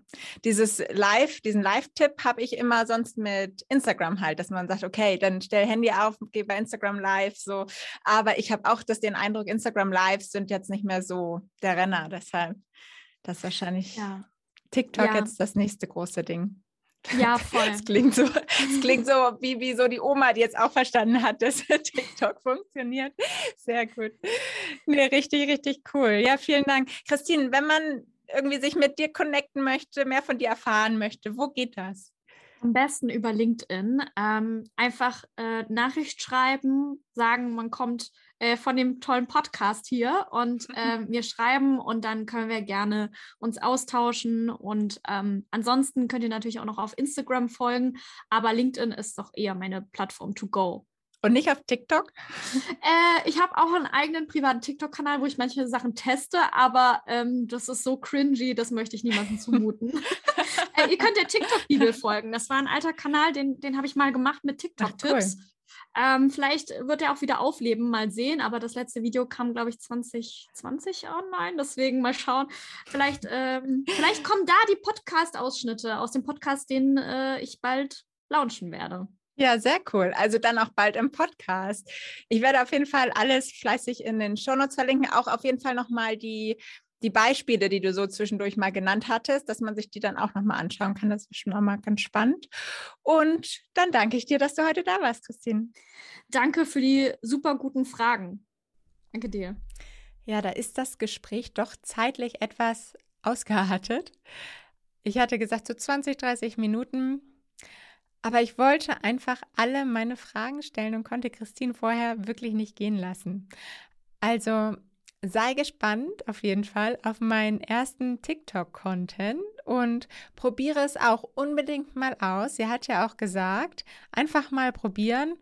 dieses Live, diesen Live-Tipp habe ich immer sonst mit Instagram halt, dass man sagt, okay, dann stell Handy auf, geh bei Instagram live, so. Aber ich habe auch das, den Eindruck, Instagram Lives sind jetzt nicht mehr so der Renner, deshalb das ist wahrscheinlich ja. TikTok ja. jetzt das nächste große Ding. Ja, *laughs* voll. Es klingt so, es klingt so wie, wie so die Oma, die jetzt auch verstanden hat, *laughs* dass TikTok funktioniert. Sehr gut. Nee, richtig, richtig cool. Ja, vielen Dank. Christine, wenn man irgendwie sich mit dir connecten möchte, mehr von dir erfahren möchte, wo geht das? Am besten über LinkedIn. Ähm, einfach äh, Nachricht schreiben, sagen, man kommt äh, von dem tollen Podcast hier und *laughs* äh, mir schreiben und dann können wir gerne uns austauschen. Und ähm, ansonsten könnt ihr natürlich auch noch auf Instagram folgen, aber LinkedIn ist doch eher meine Plattform to go. Und nicht auf TikTok? Äh, ich habe auch einen eigenen privaten TikTok-Kanal, wo ich manche Sachen teste, aber ähm, das ist so cringy, das möchte ich niemandem zumuten. *laughs* äh, ihr könnt der TikTok-Bibel folgen. Das war ein alter Kanal, den, den habe ich mal gemacht mit TikTok-Tipps. Cool. Ähm, vielleicht wird er auch wieder aufleben, mal sehen. Aber das letzte Video kam, glaube ich, 2020 online. Deswegen mal schauen. Vielleicht, ähm, vielleicht kommen da die Podcast-Ausschnitte aus dem Podcast, den äh, ich bald launchen werde. Ja, sehr cool. Also dann auch bald im Podcast. Ich werde auf jeden Fall alles fleißig in den Shownotes verlinken. Auch auf jeden Fall nochmal die, die Beispiele, die du so zwischendurch mal genannt hattest, dass man sich die dann auch nochmal anschauen kann. Das ist schon nochmal ganz spannend. Und dann danke ich dir, dass du heute da warst, Christine. Danke für die super guten Fragen. Danke dir. Ja, da ist das Gespräch doch zeitlich etwas ausgeartet. Ich hatte gesagt, so 20, 30 Minuten aber ich wollte einfach alle meine Fragen stellen und konnte Christine vorher wirklich nicht gehen lassen. Also sei gespannt auf jeden Fall auf meinen ersten TikTok-Content und probiere es auch unbedingt mal aus. Sie hat ja auch gesagt, einfach mal probieren.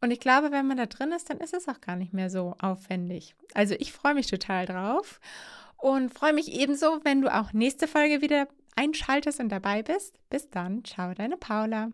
Und ich glaube, wenn man da drin ist, dann ist es auch gar nicht mehr so aufwendig. Also ich freue mich total drauf und freue mich ebenso, wenn du auch nächste Folge wieder einschaltest und dabei bist. Bis dann, ciao, deine Paula.